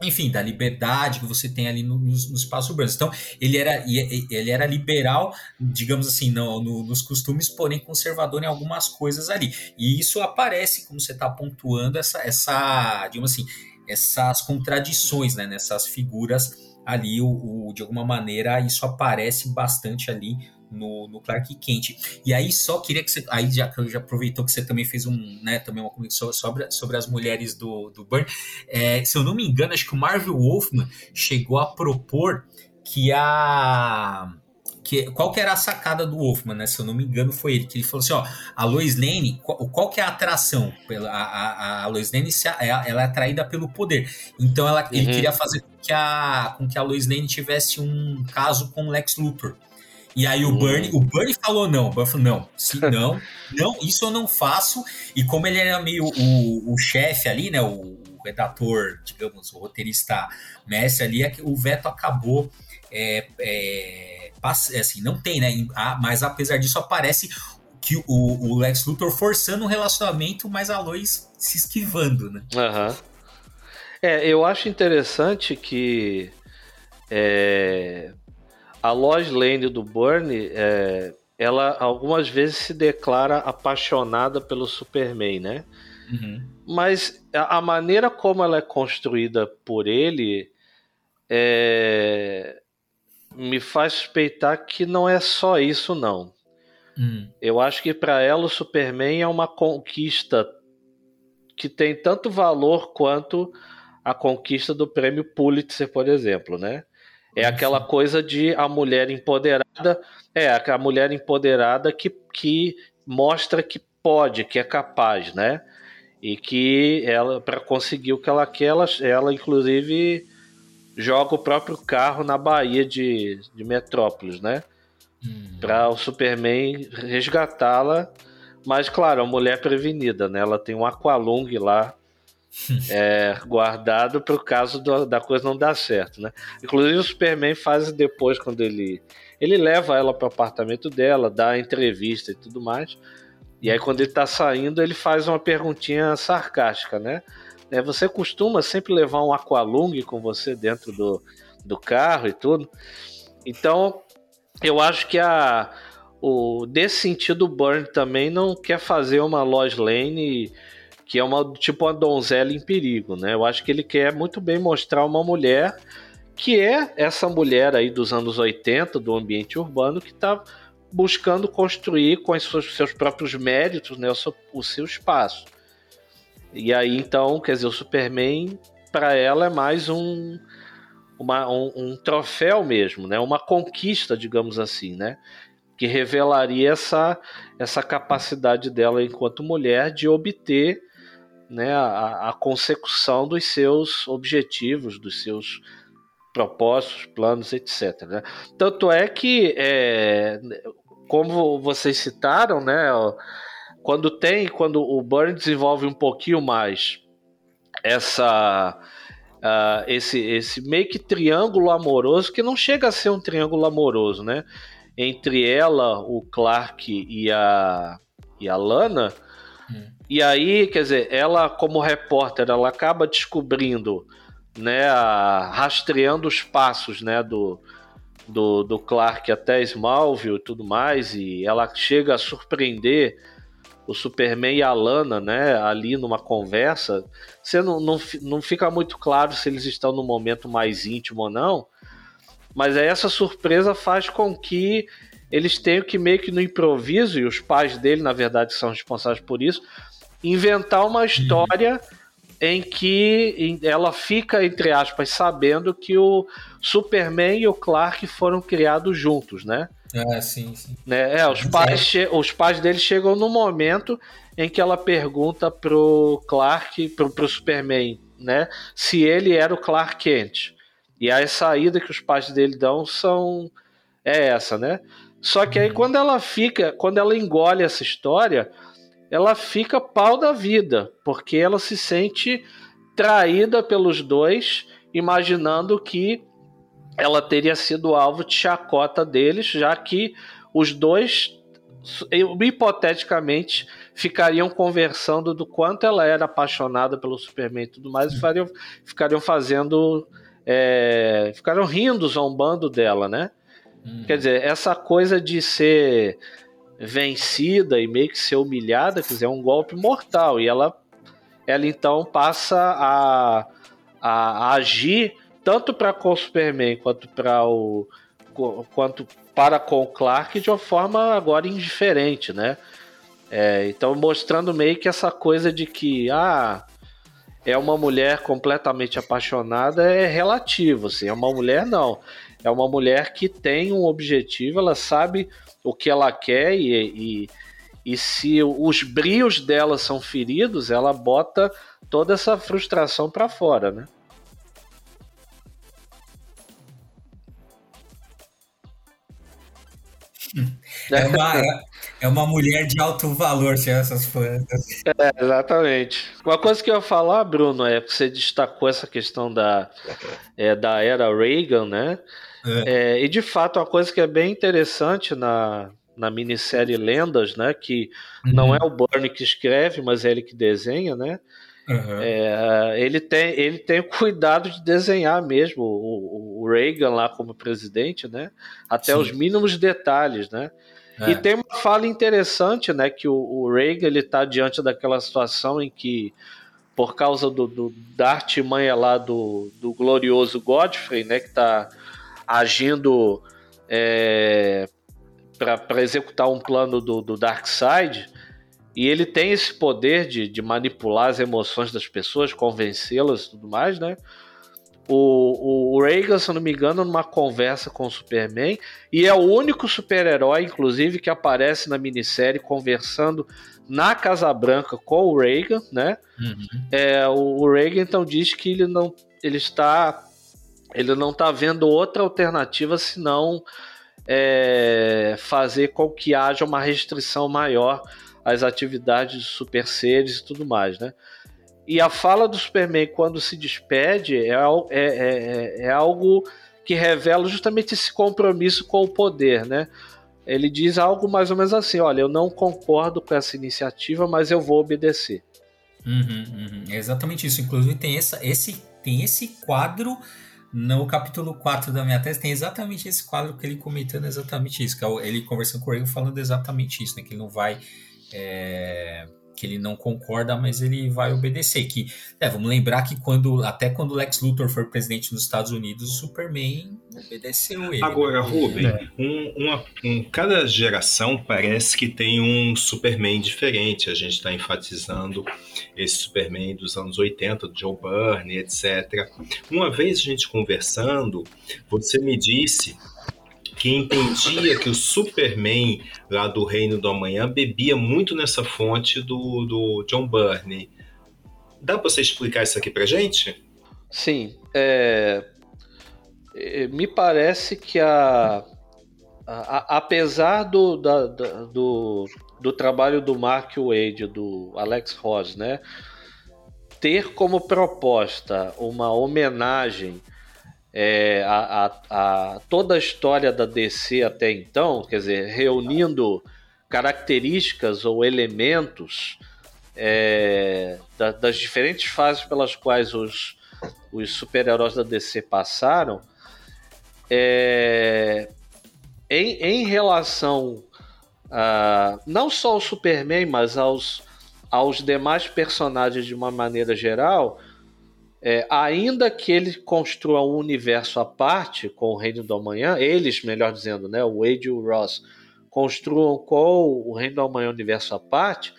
enfim, da liberdade que você tem ali no, no, no espaço urbano. Então, ele era, ele era liberal, digamos assim, no, no, nos costumes, porém conservador em algumas coisas ali. E isso aparece, como você está pontuando, essa, essa, digamos assim, essas contradições né, nessas figuras ali, o, o, de alguma maneira, isso aparece bastante ali no, no Clark Kent. E aí só queria que você. Aí já, já aproveitou que você também fez um, né, também uma conexão sobre, sobre as mulheres do, do Burn. É, se eu não me engano, acho que o Marvel Wolfman chegou a propor que a que, qual que era a sacada do Wolfman, né? Se eu não me engano, foi ele, que ele falou assim: ó, a Lois Lane, qual, qual que é a atração? Pela, a, a, a Lois Lane se, ela é atraída pelo poder. Então ela, uhum. ele queria fazer com que, a, com que a Lois Lane tivesse um caso com Lex Luthor. E aí o Bernie, o Bernie falou não, o Bernie falou não, se não, não, isso eu não faço. E como ele era meio o, o chefe ali, né, o, redator, digamos, o roteirista mestre ali, é o veto acabou é, é, assim, não tem, né? Mas apesar disso aparece que o, o Lex Luthor forçando um relacionamento, mas a Lois se esquivando, né? Uhum. É, eu acho interessante que é, a Lois Lane do Burnie, é, ela algumas vezes se declara apaixonada pelo Superman, né? Uhum. Mas a, a, maneira como ela é construída por ele é, me faz suspeitar que não é só isso, não. Hum. Eu acho que para ela o Superman é uma conquista que tem tanto valor quanto a conquista do prêmio Pulitzer, por exemplo, né? É aquela coisa de a mulher empoderada, é a mulher empoderada que, que mostra que pode, que é capaz, né? E que ela, para conseguir o que ela quer, ela, ela inclusive joga o próprio carro na Baía de, de Metrópolis, né? Hum. Para o Superman resgatá-la. Mas, claro, a mulher prevenida, né? Ela tem um Aqualung lá é, guardado para o caso do, da coisa não dar certo, né? Inclusive o Superman faz depois quando ele ele leva ela para o apartamento dela, dá entrevista e tudo mais. E aí quando ele está saindo ele faz uma perguntinha sarcástica, né? É, você costuma sempre levar um aqualung com você dentro do, do carro e tudo. Então eu acho que a o desse sentido o Burn também não quer fazer uma Lois Lane que é uma tipo uma donzela em perigo, né? Eu acho que ele quer muito bem mostrar uma mulher que é essa mulher aí dos anos 80 do ambiente urbano que está buscando construir com os seus, seus próprios méritos né, o, seu, o seu espaço. E aí então, quer dizer, o Superman para ela é mais um, uma, um, um, troféu mesmo, né? Uma conquista, digamos assim, né? Que revelaria essa, essa capacidade dela enquanto mulher de obter né, a, a consecução dos seus objetivos, dos seus propósitos, planos, etc. Né? Tanto é que, é, como vocês citaram, né, quando tem, quando o Burn desenvolve um pouquinho mais essa uh, esse, esse meio que triângulo amoroso, que não chega a ser um triângulo amoroso, né? entre ela, o Clark e a, e a Lana. E aí, quer dizer, ela como repórter, ela acaba descobrindo, né, a, rastreando os passos, né, do, do, do Clark até Smallville e tudo mais, e ela chega a surpreender o Superman e a Lana, né, ali numa conversa, você não, não, não fica muito claro se eles estão no momento mais íntimo ou não, mas essa surpresa faz com que eles tenham que meio que no improviso, e os pais dele, na verdade, são responsáveis por isso, inventar uma história uhum. em que ela fica, entre aspas, sabendo que o Superman e o Clark foram criados juntos, né? É, sim, sim. Né? É, os, pais os pais dele chegam no momento em que ela pergunta pro Clark, pro, pro Superman, né? Se ele era o Clark Kent. E a saída que os pais dele dão são é essa, né? Só que aí uhum. quando ela fica, quando ela engole essa história, ela fica pau da vida, porque ela se sente traída pelos dois, imaginando que ela teria sido alvo de chacota deles, já que os dois hipoteticamente ficariam conversando do quanto ela era apaixonada pelo Superman e tudo mais, e fariam, ficariam fazendo. É, ficariam rindo, zombando dela, né? Hum. Quer dizer, essa coisa de ser vencida e meio que ser humilhada, quer é um golpe mortal. E ela, ela então passa a, a, a agir tanto para com o Superman quanto para o quanto para com o Clark de uma forma agora indiferente, né? É, então mostrando meio que essa coisa de que ah é uma mulher completamente apaixonada é relativo, assim, é uma mulher não, é uma mulher que tem um objetivo, ela sabe o que ela quer e, e, e se os brios dela são feridos, ela bota toda essa frustração para fora, né? É uma, é uma mulher de alto valor, tinha essas plantas. É, exatamente. Uma coisa que eu ia falar, Bruno, é que você destacou essa questão da, é, da era Reagan, né? É. É, e de fato, uma coisa que é bem interessante na, na minissérie Lendas, né? Que uhum. não é o Bernie que escreve, mas é ele que desenha, né? Uhum. É, ele, tem, ele tem o cuidado de desenhar mesmo o, o Reagan lá como presidente, né? Até Sim. os mínimos detalhes, né? É. E tem uma fala interessante, né? Que o, o Reagan ele está diante daquela situação em que, por causa do, do da artimanha lá do, do glorioso Godfrey, né? Que está agindo é, para executar um plano do, do Darkseid e ele tem esse poder de, de manipular as emoções das pessoas, convencê-las e tudo mais, né? O, o Reagan, se não me engano, numa conversa com o Superman, e é o único super-herói, inclusive, que aparece na minissérie conversando na Casa Branca com o Reagan, né? Uhum. É, o, o Reagan então diz que ele não ele está ele não está vendo outra alternativa senão é, fazer com que haja uma restrição maior às atividades de super seres e tudo mais, né? E a fala do Superman quando se despede é, é, é, é algo que revela justamente esse compromisso com o poder, né? Ele diz algo mais ou menos assim: olha, eu não concordo com essa iniciativa, mas eu vou obedecer. Uhum, uhum. É exatamente isso. Inclusive, tem, essa, esse, tem esse quadro no capítulo 4 da minha tese, tem exatamente esse quadro que ele comentando exatamente isso, que é ele conversando com o Reagan falando exatamente isso, né? Que ele não vai. É, que ele não concorda, mas ele vai obedecer. Que, é, vamos lembrar que quando até quando Lex Luthor foi presidente dos Estados Unidos, o Superman obedeceu ele. Agora, né? Ruben, é. um, uma, um, cada geração parece que tem um Superman diferente. A gente está enfatizando esse Superman dos anos 80, do Joe Byrne, etc. Uma vez a gente conversando, você me disse que entendia que o Superman lá do Reino do Amanhã bebia muito nessa fonte do, do John Byrne. Dá para você explicar isso aqui para gente? Sim. É... é me parece que a, a, a apesar do, da, da, do, do trabalho do Mark Wade, do Alex Ross, né, ter como proposta uma homenagem é, a, a, a, toda a história da DC até então, quer dizer, reunindo características ou elementos é, da, das diferentes fases pelas quais os, os super-heróis da DC passaram, é, em, em relação a, não só ao Superman, mas aos, aos demais personagens de uma maneira geral, é, ainda que ele construa um universo à parte com o Reino do Amanhã, eles, melhor dizendo, né, o Wade e o Ross, construam com o Reino do Amanhã universo à parte,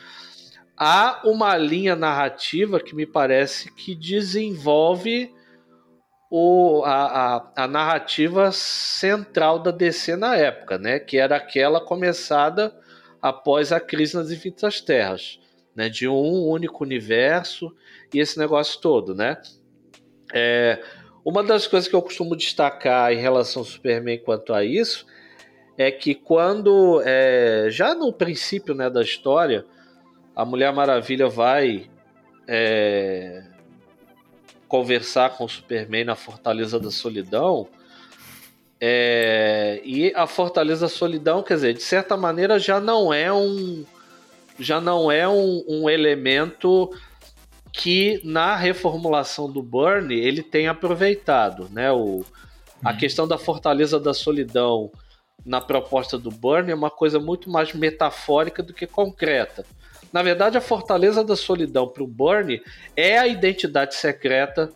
há uma linha narrativa que me parece que desenvolve o, a, a, a, narrativa central da DC na época, né? Que era aquela começada após a crise nas Infinitas Terras, né? De um único universo e esse negócio todo, né? É, uma das coisas que eu costumo destacar em relação ao Superman quanto a isso é que quando é, já no princípio né, da história a Mulher Maravilha vai é, conversar com o Superman na Fortaleza da Solidão. É, e a Fortaleza da Solidão, quer dizer, de certa maneira já não é um já não é um, um elemento que na reformulação do Burn ele tem aproveitado, né? O, a uhum. questão da Fortaleza da Solidão na proposta do Burn é uma coisa muito mais metafórica do que concreta. Na verdade, a Fortaleza da Solidão para o Burnie é a identidade secreta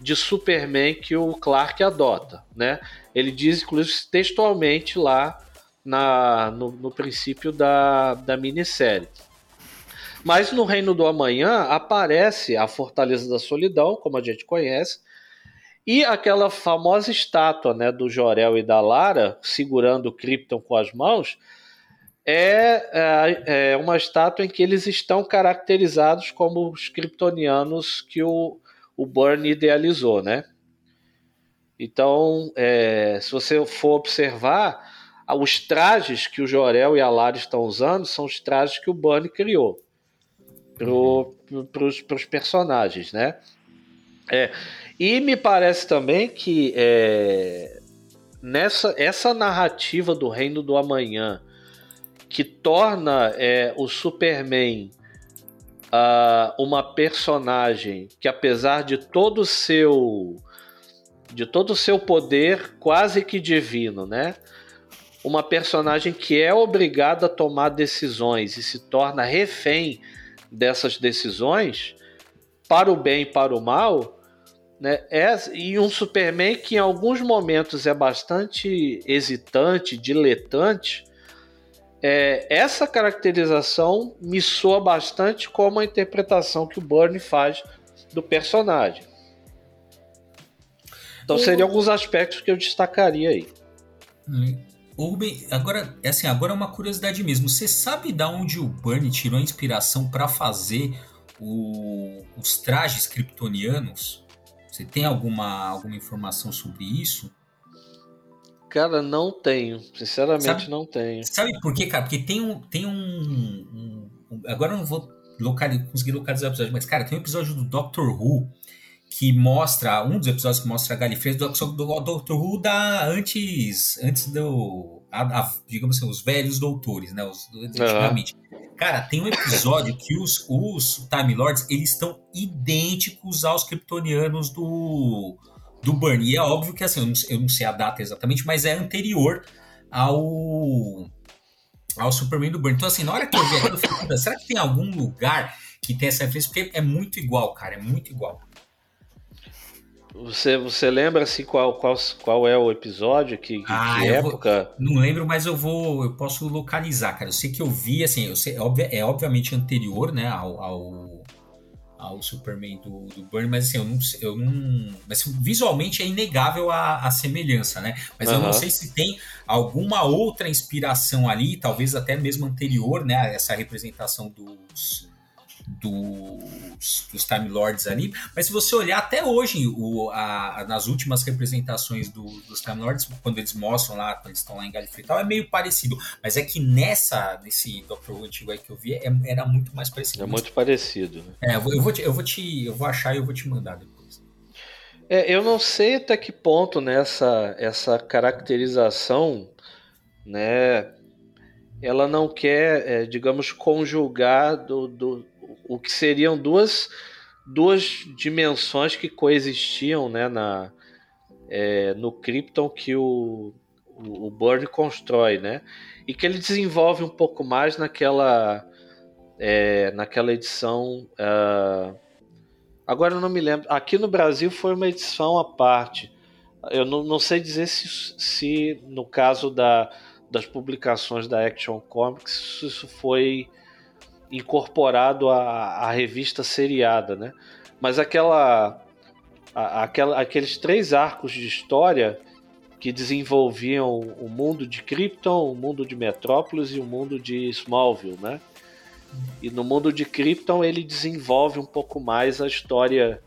de Superman que o Clark adota, né? Ele diz, inclusive, textualmente lá na, no, no princípio da, da minissérie. Mas no Reino do Amanhã aparece a Fortaleza da Solidão, como a gente conhece, e aquela famosa estátua né, do Jorel e da Lara segurando o Krypton com as mãos é, é, é, uma estátua em que eles estão caracterizados como os kryptonianos que o, o Burn idealizou, né? Então, é, se você for observar, os trajes que o Jorel e a Lara estão usando são os trajes que o Burn criou para os personagens, né? É, e me parece também que é, nessa essa narrativa do Reino do Amanhã que torna é, o Superman uh, uma personagem que, apesar de todo o seu de todo o seu poder quase que divino, né? Uma personagem que é obrigada a tomar decisões e se torna refém dessas decisões, para o bem e para o mal, né? É, e um Superman que em alguns momentos é bastante hesitante, diletante, é, essa caracterização me soa bastante como a interpretação que o Burnie faz do personagem. Então seriam alguns aspectos que eu destacaria aí. O Ruben, agora, é assim, agora é uma curiosidade mesmo. Você sabe da onde o Burnie tirou a inspiração para fazer o, os trajes kryptonianos? Você tem alguma, alguma informação sobre isso? Cara, não tenho. Sinceramente, sabe, não tenho. Sabe por quê, cara? Porque tem um. Tem um, um, agora eu não vou localizar, conseguir localizar o episódio, mas, cara, tem um episódio do Doctor Who que mostra. Um dos episódios que mostra a Galifrey do, do Doctor Who da antes. Antes do. A, a, digamos assim, os velhos doutores, né? Os, antigamente. Uhum. Cara, tem um episódio que os, os Time Lords eles estão idênticos aos kryptonianos do do Burn. E é óbvio que assim, eu não, eu não sei a data exatamente, mas é anterior ao ao Superman do Burn. Então, assim, na hora que eu vi aquilo, eu falei, será que tem algum lugar que tem essa referência? Porque é muito igual, cara, é muito igual. Você, você lembra assim qual, qual, qual é o episódio? Que, ah, que época? Vou, não lembro, mas eu vou. Eu posso localizar, cara. Eu sei que eu vi, assim, eu sei, é, é obviamente anterior, né, ao, ao ao Superman do, do Burn, mas assim, eu não, eu não mas, assim, visualmente é inegável a, a semelhança, né? Mas uhum. eu não sei se tem alguma outra inspiração ali, talvez até mesmo anterior, né? Essa representação dos dos, dos Time Lords ali. Mas se você olhar até hoje, o, a, nas últimas representações do, dos Time Lords, quando eles mostram lá, quando eles estão lá em Gallifrey tal, é meio parecido. Mas é que nessa, nesse Doctor Who antigo aí que eu vi, é, era muito mais parecido. É muito parecido. Né? É, eu vou, eu vou, te, eu vou te. Eu vou achar e eu vou te mandar depois. É, eu não sei até que ponto nessa essa caracterização, né, ela não quer, é, digamos, conjugar do, do, o que seriam duas, duas dimensões que coexistiam, né, na, é, no Krypton que o, o, o Burn constrói, né, e que ele desenvolve um pouco mais naquela é, naquela edição uh, Agora eu não me lembro. Aqui no Brasil foi uma edição à parte. Eu não, não sei dizer se, se no caso da, das publicações da Action Comics isso foi incorporado à, à revista seriada, né? Mas aquela, a, aquela, aqueles três arcos de história que desenvolviam o mundo de Krypton, o mundo de Metrópolis e o mundo de Smallville, né? E no mundo de Krypton ele desenvolve um pouco mais a história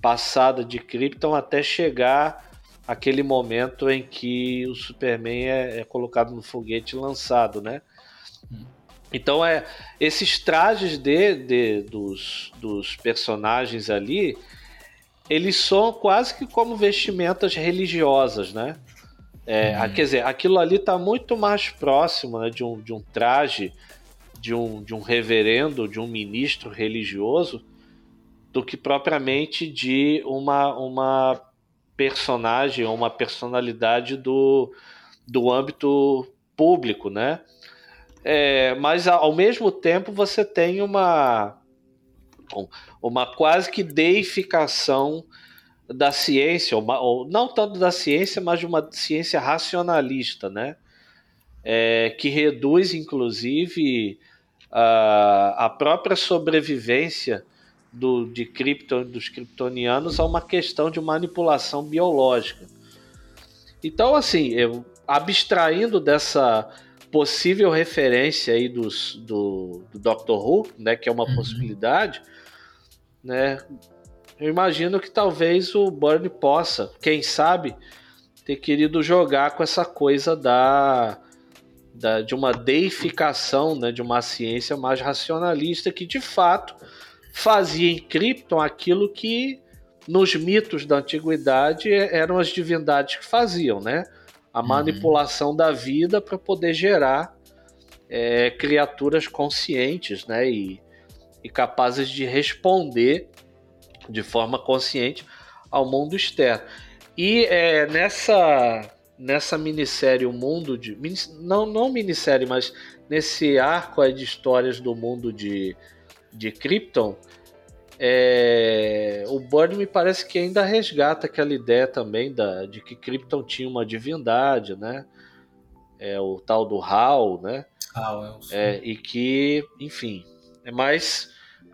passada de Krypton até chegar aquele momento em que o Superman é, é colocado no foguete lançado, né? Então é esses trajes de, de dos, dos personagens ali, eles são quase que como vestimentas religiosas, né? É, uhum. Quer dizer, aquilo ali está muito mais próximo né, de, um, de um traje de um, de um reverendo, de um ministro religioso, do que propriamente de uma, uma personagem ou uma personalidade do, do âmbito público, né? É, mas ao mesmo tempo você tem uma, uma quase que deificação da ciência, ou, ou não tanto da ciência, mas de uma ciência racionalista, né? É, que reduz, inclusive, a, a própria sobrevivência do, de Krypton, dos kryptonianos a uma questão de manipulação biológica. Então, assim, eu, abstraindo dessa possível referência aí dos, do, do Doctor Who, né, que é uma uhum. possibilidade, né, eu imagino que talvez o Burn possa, quem sabe, ter querido jogar com essa coisa da da, de uma deificação né, de uma ciência mais racionalista que de fato fazia em Krypton aquilo que nos mitos da antiguidade eram as divindades que faziam, né? A uhum. manipulação da vida para poder gerar é, criaturas conscientes, né? E, e capazes de responder de forma consciente ao mundo externo. E é, nessa nessa minissérie O Mundo de. Não, não minissérie, mas nesse arco de histórias do mundo de, de Krypton, é, o Burn me parece que ainda resgata aquela ideia também da, de que Krypton tinha uma divindade, né? É, o tal do Hal, né? É, é, e que, enfim, é mais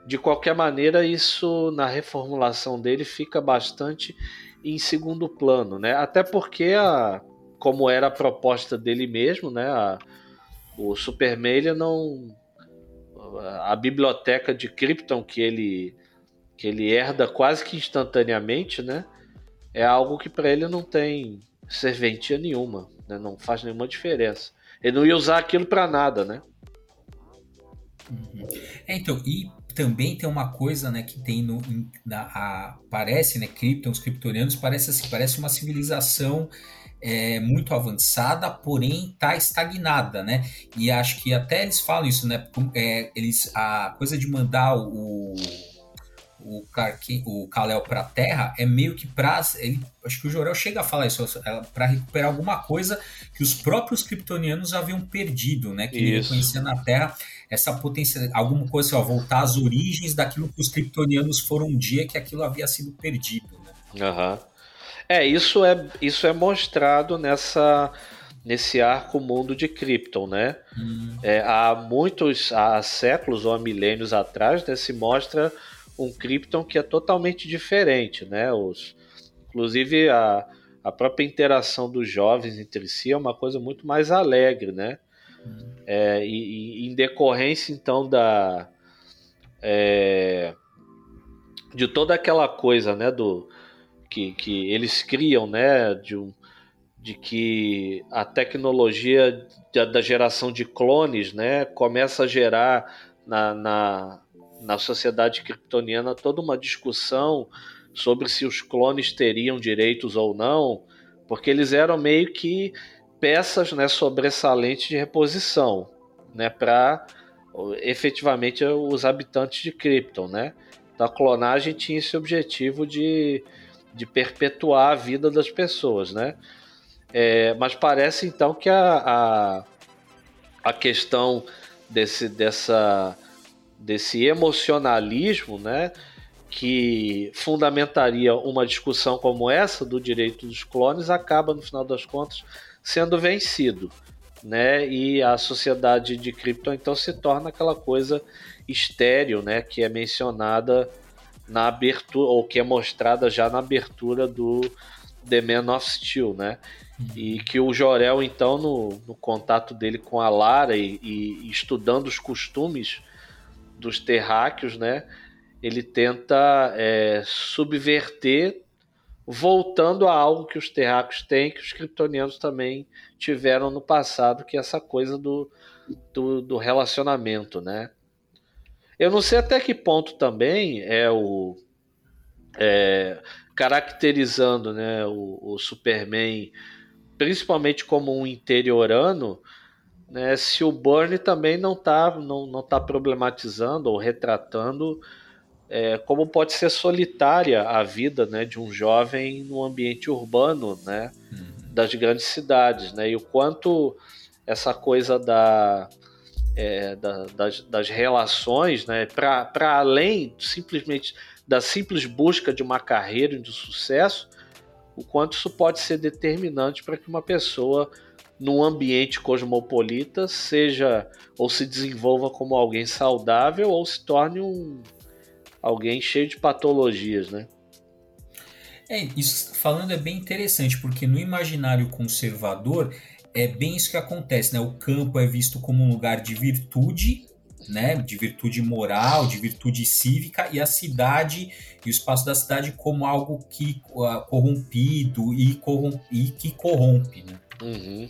de qualquer maneira isso na reformulação dele fica bastante em segundo plano, né? Até porque a, como era a proposta dele mesmo, né? A, o Superman não a biblioteca de Krypton que ele que ele herda quase que instantaneamente, né? É algo que para ele não tem serventia nenhuma, né? Não faz nenhuma diferença. Ele não ia usar aquilo para nada, né? Uhum. É, então, e também tem uma coisa, né, que tem no na, a, parece, né, Krypton, os kryptonianos parece assim, parece uma civilização é, muito avançada, porém está estagnada, né? E acho que até eles falam isso, né? É, eles, a coisa de mandar o, o, o Kal-El para a Terra é meio que para ele, acho que o Jorel chega a falar isso é, para recuperar alguma coisa que os próprios kryptonianos haviam perdido, né? Que ele conhecia na Terra essa potência, alguma coisa, ó, voltar às origens daquilo que os kryptonianos foram um dia que aquilo havia sido perdido. Né? Aham. É, isso é, isso é mostrado nessa nesse arco mundo de Krypton, né? Hum. É, há muitos, há séculos ou há milênios atrás, né, se mostra um Krypton que é totalmente diferente, né? Os, inclusive a, a própria interação dos jovens entre si é uma coisa muito mais alegre, né? Hum. É, e, e, em decorrência então da é, de toda aquela coisa, né? Do que, que eles criam, né, de, um, de que a tecnologia da, da geração de clones, né, começa a gerar na, na, na sociedade kryptoniana toda uma discussão sobre se os clones teriam direitos ou não, porque eles eram meio que peças né, sobressalentes de reposição né, para efetivamente os habitantes de Krypton. Né? Então a clonagem tinha esse objetivo de, de perpetuar a vida das pessoas. Né? É, mas parece então que a, a, a questão desse, dessa, desse emocionalismo, né, que fundamentaria uma discussão como essa do direito dos clones, acaba no final das contas sendo vencido, né? E a sociedade de Krypton então se torna aquela coisa estéreo, né, que é mencionada na abertura ou que é mostrada já na abertura do The Man of Steel, né? E que o Jorel, então, no, no contato dele com a Lara e, e, estudando os costumes dos terráqueos, né? Ele tenta é, subverter, voltando a algo que os terráqueos têm, que os kryptonianos também tiveram no passado, que é essa coisa do, do, do relacionamento, né? Eu não sei até que ponto também é o. É, caracterizando né, o, o Superman principalmente como um interiorano, né, se o Burnie também não está não, não tá problematizando ou retratando é, como pode ser solitária a vida né, de um jovem no ambiente urbano né, uhum. das grandes cidades, né, e o quanto essa coisa da, é, da das, das, relações, né, para além simplesmente da simples busca de uma carreira e de sucesso, o quanto isso pode ser determinante para que uma pessoa num ambiente cosmopolita seja ou se desenvolva como alguém saudável ou se torne um alguém cheio de patologias, né? É, isso falando é bem interessante, porque no imaginário conservador é bem isso que acontece, né? O campo é visto como um lugar de virtude né, de virtude moral, de virtude cívica, e a cidade e o espaço da cidade como algo que uh, corrompido e, corrom e que corrompe. Né? Uhum.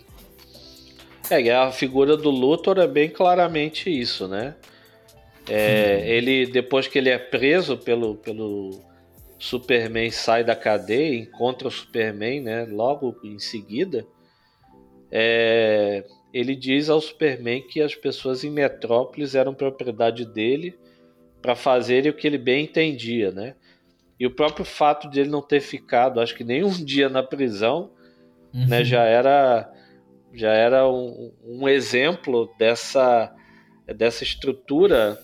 É, a figura do Luthor é bem claramente isso, né? É, ele depois que ele é preso pelo, pelo Superman sai da cadeia, encontra o Superman, né? Logo em seguida, é, ele diz ao Superman que as pessoas em Metrópolis eram propriedade dele para fazerem o que ele bem entendia, né? E o próprio fato de ele não ter ficado, acho que nem um dia na prisão, né, uhum. né, já era já era um, um, exemplo dessa dessa estrutura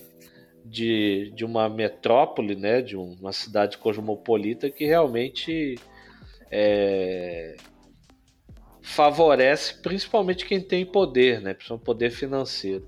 de, de uma metrópole, né, de uma cidade cosmopolita que realmente é, favorece principalmente quem tem poder, né? Poder financeiro.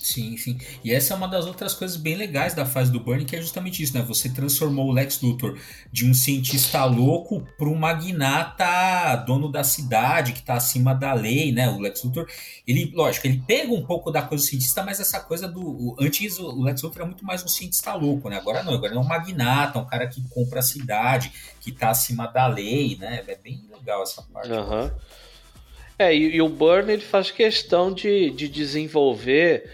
Sim, sim. E essa é uma das outras coisas bem legais da fase do Burnie, que é justamente isso, né? Você transformou o Lex Luthor de um cientista louco para um magnata dono da cidade, que está acima da lei, né? O Lex Luthor, ele, lógico, ele pega um pouco da coisa do cientista, mas essa coisa do. Antes o Lex Luthor era muito mais um cientista louco, né? Agora não, agora é um magnata, um cara que compra a cidade, que está acima da lei, né? É bem legal essa parte. Aham. Uhum. É, e, e, o Burn ele faz questão de, de desenvolver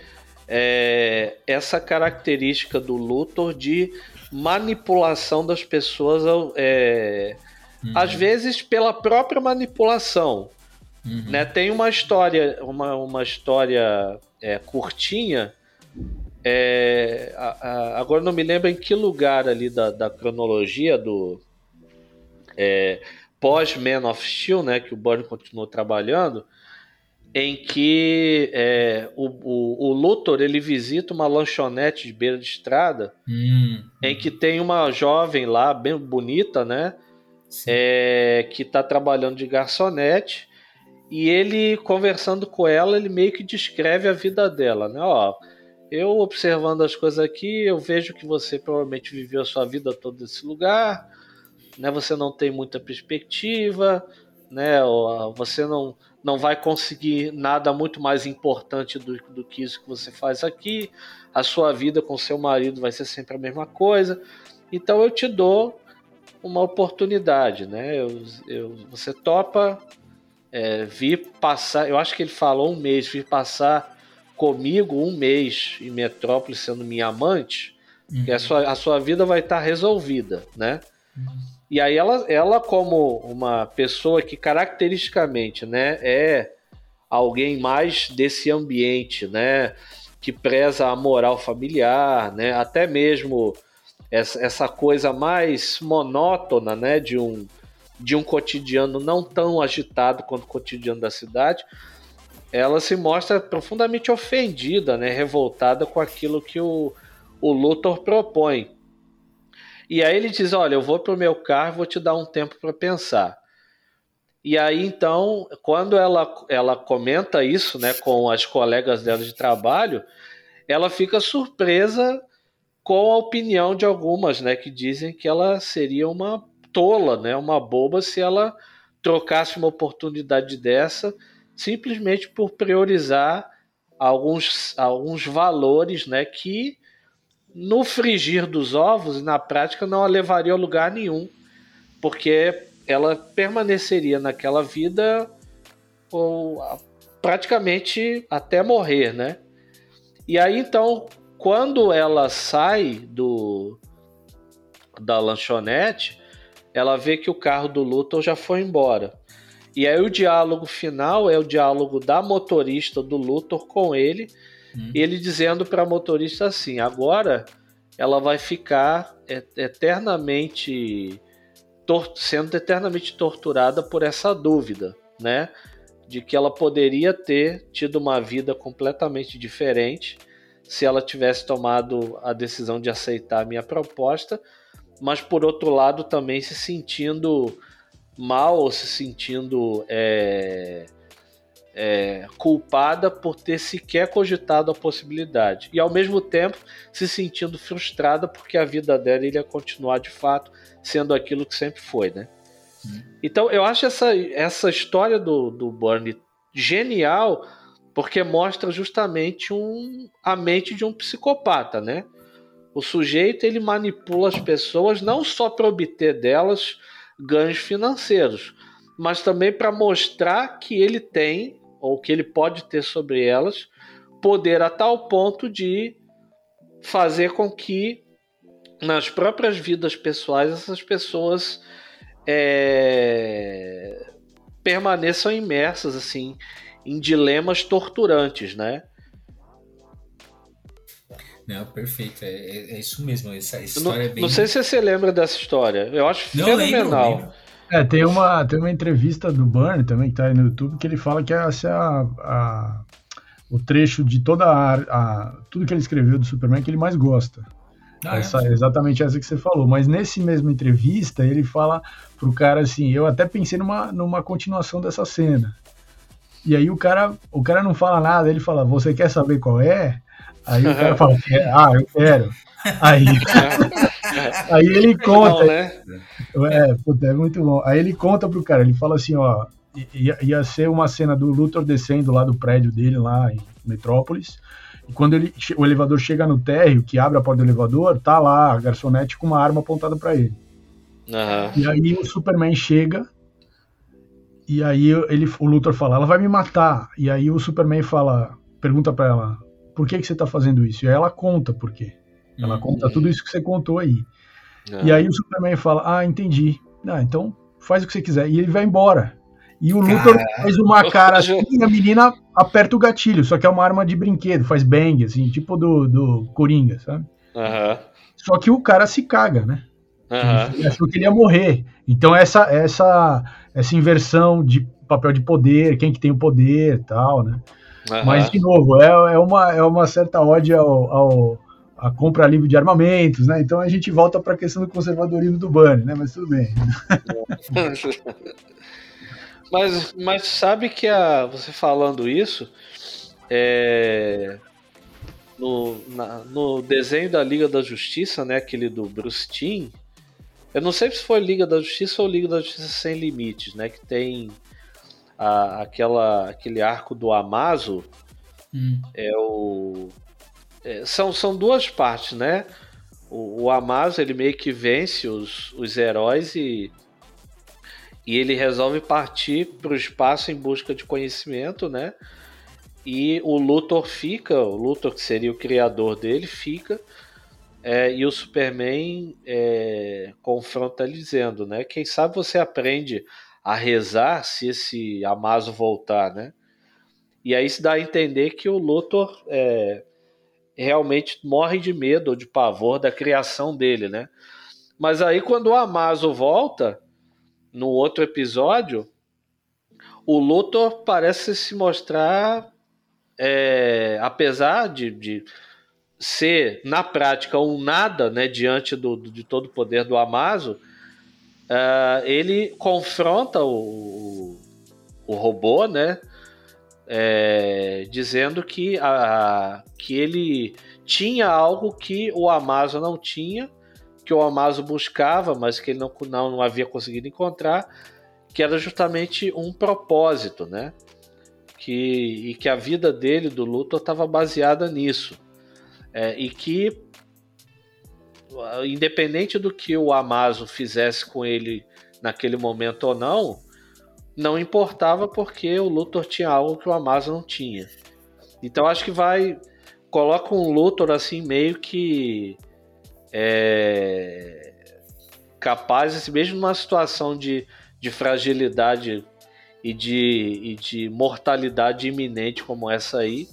é, essa característica do Luthor de manipulação das pessoas, é, uhum. às vezes pela própria manipulação. Uhum. Né? Tem uma história, uma, uma história é, curtinha. É, a, a, agora não me lembro em que lugar ali da, da cronologia do. É, pós Man of Steel, né, que o Burn continuou trabalhando, em que é, o, o, o, Luthor ele visita uma lanchonete de beira de estrada, hum. em que tem uma jovem lá, bem bonita, né, é, que está trabalhando de garçonete, e ele conversando com ela, ele meio que descreve a vida dela, né, ó, eu observando as coisas aqui, eu vejo que você provavelmente viveu a sua vida toda nesse lugar, né? Você não tem muita perspectiva, né? Você não, não vai conseguir nada muito mais importante do, do que isso que você faz aqui. A sua vida com seu marido vai ser sempre a mesma coisa. Então eu te dou uma oportunidade, né? Eu, eu, você topa é, vir passar, eu acho que ele falou um mês, vir passar comigo um mês em Metrópolis sendo minha amante, uhum. que a sua, a sua vida vai estar resolvida, né? E aí ela, ela como uma pessoa que caracteristicamente, né, é alguém mais desse ambiente, né, que preza a moral familiar, né, até mesmo essa, essa coisa mais monótona, né, de um de um cotidiano não tão agitado quanto o cotidiano da cidade, ela se mostra profundamente ofendida, né, revoltada com aquilo que o, o Luthor propõe. E aí ele diz: Olha, eu vou para o meu carro, vou te dar um tempo para pensar. E aí então, quando ela, ela comenta isso né, com as colegas dela de trabalho, ela fica surpresa com a opinião de algumas, né, que dizem que ela seria uma tola, né, uma boba se ela trocasse uma oportunidade dessa simplesmente por priorizar alguns, alguns valores, né, que no frigir dos ovos na prática não a levaria a lugar nenhum, porque ela permaneceria naquela vida ou praticamente até morrer, né? E aí então, quando ela sai do da lanchonete, ela vê que o carro do Luthor já foi embora. E aí o diálogo final é o diálogo da motorista do Luthor com ele, hum. ele dizendo para a motorista assim: agora ela vai ficar eternamente sendo eternamente torturada por essa dúvida, né? De que ela poderia ter tido uma vida completamente diferente se ela tivesse tomado a decisão de aceitar a minha proposta, mas por outro lado também se sentindo mal ou se sentindo é, é, culpada por ter sequer cogitado a possibilidade e ao mesmo tempo se sentindo frustrada porque a vida dela iria continuar de fato sendo aquilo que sempre foi, né? Hum. Então eu acho essa, essa história do, do Burnie genial porque mostra justamente um, a mente de um psicopata, né? O sujeito ele manipula as pessoas não só para obter delas ganhos financeiros, mas também para mostrar que ele tem ou que ele pode ter sobre elas poder a tal ponto de fazer com que nas próprias vidas pessoais essas pessoas é, permaneçam imersas assim em dilemas torturantes, né? Não, perfeito. É, é, é isso mesmo. Essa história não, é bem. Não sei se você lembra dessa história. Eu acho não, fenomenal. Lembro, lembro. É, tem uma, tem uma entrevista do Burn também, que tá aí no YouTube, que ele fala que essa é a, a o trecho de toda a, a, tudo que ele escreveu do Superman que ele mais gosta. Ah, é? essa, é? Exatamente essa que você falou. Mas nesse mesmo entrevista, ele fala pro cara assim, eu até pensei numa, numa continuação dessa cena. E aí o cara, o cara não fala nada, ele fala, você quer saber qual é? Aí o cara fala, ah, eu quero. Aí, aí ele conta. né? É, puta, é muito bom. Aí ele conta pro cara, ele fala assim, ó, ia, ia ser uma cena do Luthor descendo lá do prédio dele, lá em Metrópolis. E quando ele, o elevador chega no térreo, que abre a porta do elevador, tá lá a garçonete com uma arma apontada para ele. Uhum. E aí o Superman chega, e aí ele, o Luthor fala, ela vai me matar. E aí o Superman fala, pergunta para ela, por que, que você tá fazendo isso? E aí ela conta por quê. Ela uhum. conta tudo isso que você contou aí. Uhum. E aí o Superman fala, ah, entendi. Ah, então faz o que você quiser. E ele vai embora. E o Luthor faz uma cara assim, e a menina aperta o gatilho, só que é uma arma de brinquedo, faz bang, assim, tipo do, do Coringa, sabe? Uhum. Só que o cara se caga, né? Uhum. Ele achou que ele ia morrer. Então essa, essa, essa inversão de papel de poder, quem que tem o poder tal, né? Uhum. Mas, de novo, é, é, uma, é uma certa ódio ao, ao a compra livre de armamentos, né? Então a gente volta para a questão do conservadorismo do Bunny, né? Mas tudo bem. mas, mas sabe que a, você falando isso, é, no, na, no desenho da Liga da Justiça, né? Aquele do Bruce Timm, eu não sei se foi Liga da Justiça ou Liga da Justiça Sem Limites, né? Que tem a, aquela, aquele arco do Amazo. Hum. É o são, são duas partes, né? O, o Amazo, ele meio que vence os, os heróis e, e ele resolve partir para o espaço em busca de conhecimento, né? E o Luthor fica, o Luthor que seria o criador dele, fica é, e o Superman é, confronta ele dizendo, né? Quem sabe você aprende a rezar se esse Amazo voltar, né? E aí se dá a entender que o Luthor é, realmente morre de medo ou de pavor da criação dele, né? Mas aí quando o Amazo volta, no outro episódio, o Luthor parece se mostrar, é, apesar de, de, ser na prática um nada, né, diante do, de todo o poder do Amazo, uh, ele confronta o, o robô, né, é, dizendo que, a, que ele tinha algo que o Amazo não tinha, que o Amazo buscava, mas que ele não, não, não havia conseguido encontrar, que era justamente um propósito, né? Que, e que a vida dele, do Luthor, estava baseada nisso. É, e que, independente do que o Amazo fizesse com ele naquele momento ou não, não importava porque o Luthor tinha algo que o Amazo não tinha. Então acho que vai. Coloca um Luthor assim, meio que. É, capaz, assim, mesmo numa situação de de fragilidade e de, e de mortalidade iminente como essa aí,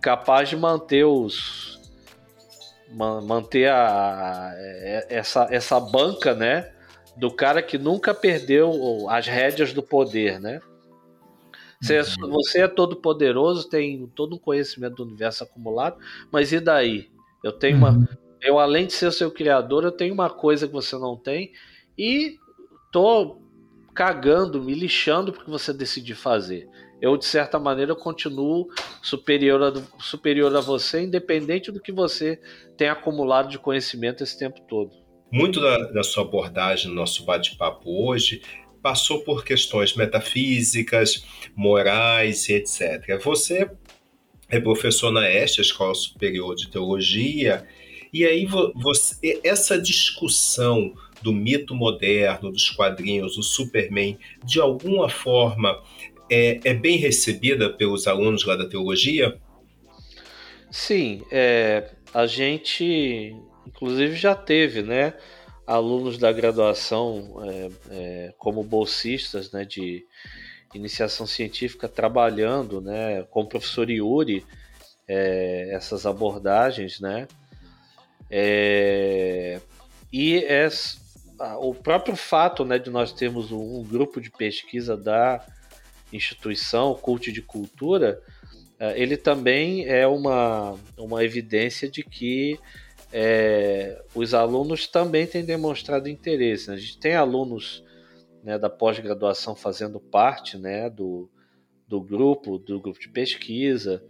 capaz de manter os manter a, essa, essa banca, né, do cara que nunca perdeu as rédeas do poder, né? Você, é, uhum. você é todo poderoso, tem todo um conhecimento do universo acumulado, mas e daí? Eu tenho uhum. uma, eu além de ser seu criador, eu tenho uma coisa que você não tem e tô cagando, me lixando porque você decidir fazer. Eu, de certa maneira, continuo superior a, superior a você, independente do que você tenha acumulado de conhecimento esse tempo todo. Muito da, da sua abordagem no nosso bate-papo hoje passou por questões metafísicas, morais etc. Você é professor na Escola Superior de Teologia, e aí você, essa discussão do mito moderno, dos quadrinhos, do Superman, de alguma forma é, é bem recebida pelos alunos lá da teologia? Sim, é, a gente inclusive já teve, né, alunos da graduação é, é, como bolsistas, né, de iniciação científica trabalhando, né, com o professor Yuri, é, essas abordagens, né, é, e é, o próprio fato né, de nós termos um, um grupo de pesquisa da instituição, Cult de Cultura, é, ele também é uma, uma evidência de que é, os alunos também têm demonstrado interesse. Né? A gente tem alunos né, da pós-graduação fazendo parte né, do, do grupo, do grupo de pesquisa,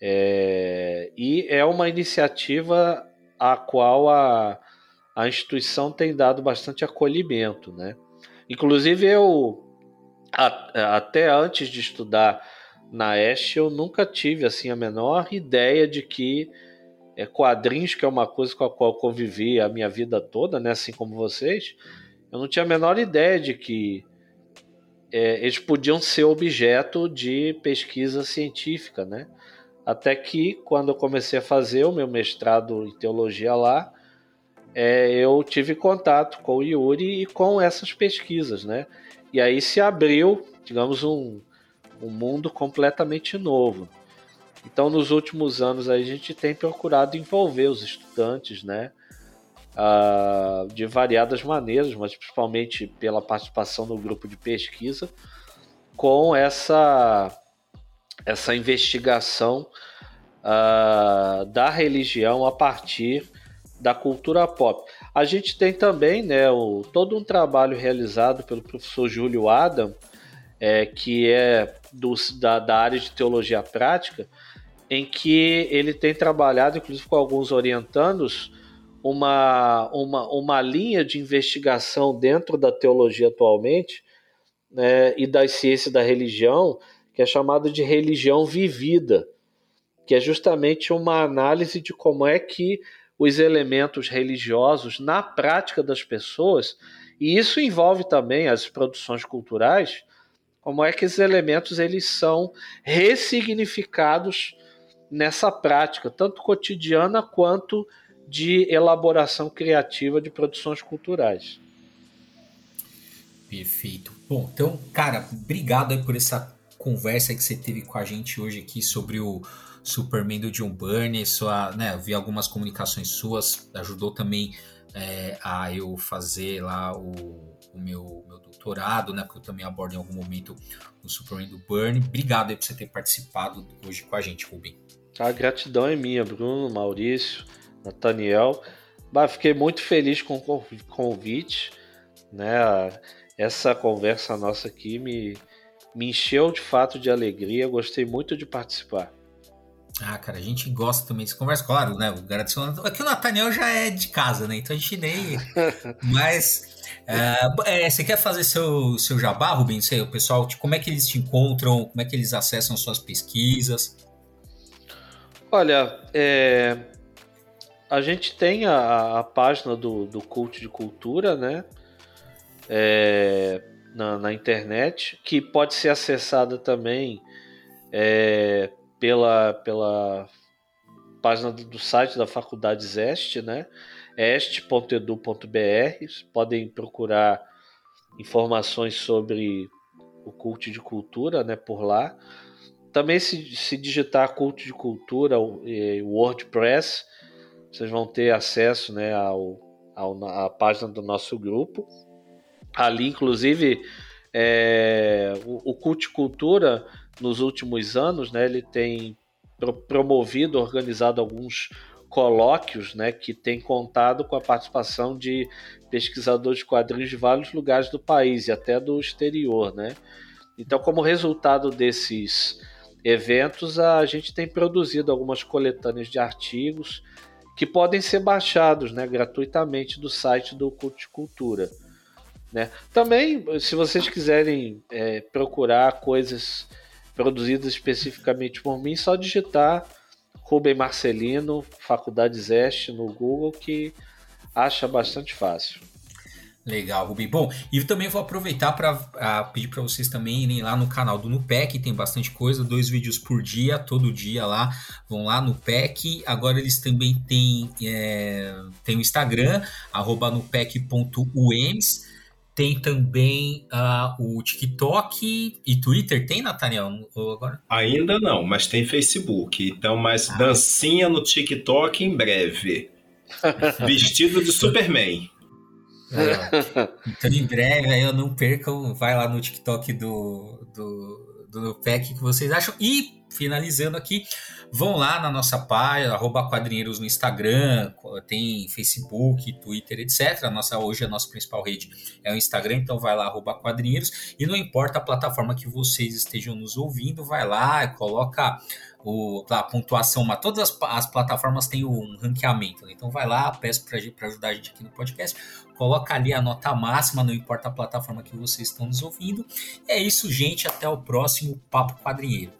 é, e é uma iniciativa a qual a, a instituição tem dado bastante acolhimento, né? Inclusive eu a, até antes de estudar na Este, eu nunca tive assim a menor ideia de que é, quadrinhos, que é uma coisa com a qual convivi a minha vida toda, né, assim como vocês, eu não tinha a menor ideia de que é, eles podiam ser objeto de pesquisa científica, né? Até que quando eu comecei a fazer o meu mestrado em teologia lá, é, eu tive contato com o Yuri e com essas pesquisas, né? E aí se abriu, digamos, um, um mundo completamente novo. Então, nos últimos anos, a gente tem procurado envolver os estudantes, né? Uh, de variadas maneiras, mas principalmente pela participação no grupo de pesquisa, com essa, essa investigação uh, da religião a partir da cultura pop. A gente tem também né, o, todo um trabalho realizado pelo professor Júlio Adam, é, que é do, da, da área de teologia prática, em que ele tem trabalhado, inclusive com alguns orientandos, uma, uma, uma linha de investigação dentro da teologia atualmente né, e das ciências da religião, que é chamada de religião vivida, que é justamente uma análise de como é que os elementos religiosos na prática das pessoas, e isso envolve também as produções culturais, como é que esses elementos eles são ressignificados nessa prática, tanto cotidiana quanto de elaboração criativa de produções culturais. Perfeito. Bom, então, cara, obrigado por essa conversa que você teve com a gente hoje aqui sobre o Superman do John Byrne. Sua, né, vi algumas comunicações suas, ajudou também é, a eu fazer lá o, o meu, meu, doutorado, né? Porque eu também abordo em algum momento o Superman do Byrne. Obrigado por você ter participado hoje com a gente, Rubem. A gratidão é minha, Bruno, Maurício, Nathaniel. Bah, fiquei muito feliz com o convite, né? Essa conversa nossa aqui me, me encheu de fato de alegria, gostei muito de participar. Ah, cara, a gente gosta também de conversa, claro, né? O Garantição. Aqui o Nathaniel já é de casa, né? Então a gente nem. Mas. É, é, você quer fazer seu, seu jabá, Rubens? Sei, o pessoal, tipo, como é que eles te encontram? Como é que eles acessam suas pesquisas? Olha, é, a gente tem a, a, página do, do Cult de Cultura, né? É, na, na, internet, que pode ser acessada também é, pela, pela página do, site da Faculdade Zeste, né? este.edu.br. Podem procurar informações sobre o Cult de Cultura, né? Por lá. Também se, se digitar Cult de Cultura, o, o WordPress, vocês vão ter acesso né, ao, ao, à página do nosso grupo. Ali, inclusive, é, o, o Cult Cultura, nos últimos anos, né, ele tem pro, promovido, organizado alguns colóquios né, que tem contado com a participação de pesquisadores de quadrinhos de vários lugares do país e até do exterior. Né? Então, como resultado desses eventos, a gente tem produzido algumas coletâneas de artigos que podem ser baixados né, gratuitamente do site do Culticultura. Né? Também, se vocês quiserem é, procurar coisas produzidas especificamente por mim, só digitar Rubem Marcelino, Faculdade Zeste no Google, que acha bastante fácil. Legal, Rubi. Bom, e também vou aproveitar para pedir para vocês também irem lá no canal do Nupec, tem bastante coisa, dois vídeos por dia, todo dia lá, vão lá no PEC. Agora eles também têm, é, tem o Instagram, arroba nupec.uems. Tem também uh, o TikTok e Twitter, tem, Nathaniel? Agora? Ainda não, mas tem Facebook. Então, mais ah. dancinha no TikTok em breve. Vestido de Superman. então, em breve, aí eu não percam, vai lá no TikTok do, do, do PEC que vocês acham. E, finalizando aqui, vão lá na nossa página, arroba quadrinheiros no Instagram, tem Facebook, Twitter, etc. A nossa, hoje a nossa principal rede é o Instagram, então vai lá, arroba quadrinheiros. E não importa a plataforma que vocês estejam nos ouvindo, vai lá, coloca o, a pontuação, mas todas as, as, plataformas têm um ranqueamento, né? então vai lá, peço para ajudar a gente aqui no podcast, coloca ali a nota máxima, não importa a plataforma que vocês estão nos ouvindo. É isso, gente, até o próximo Papo Quadrinheiro.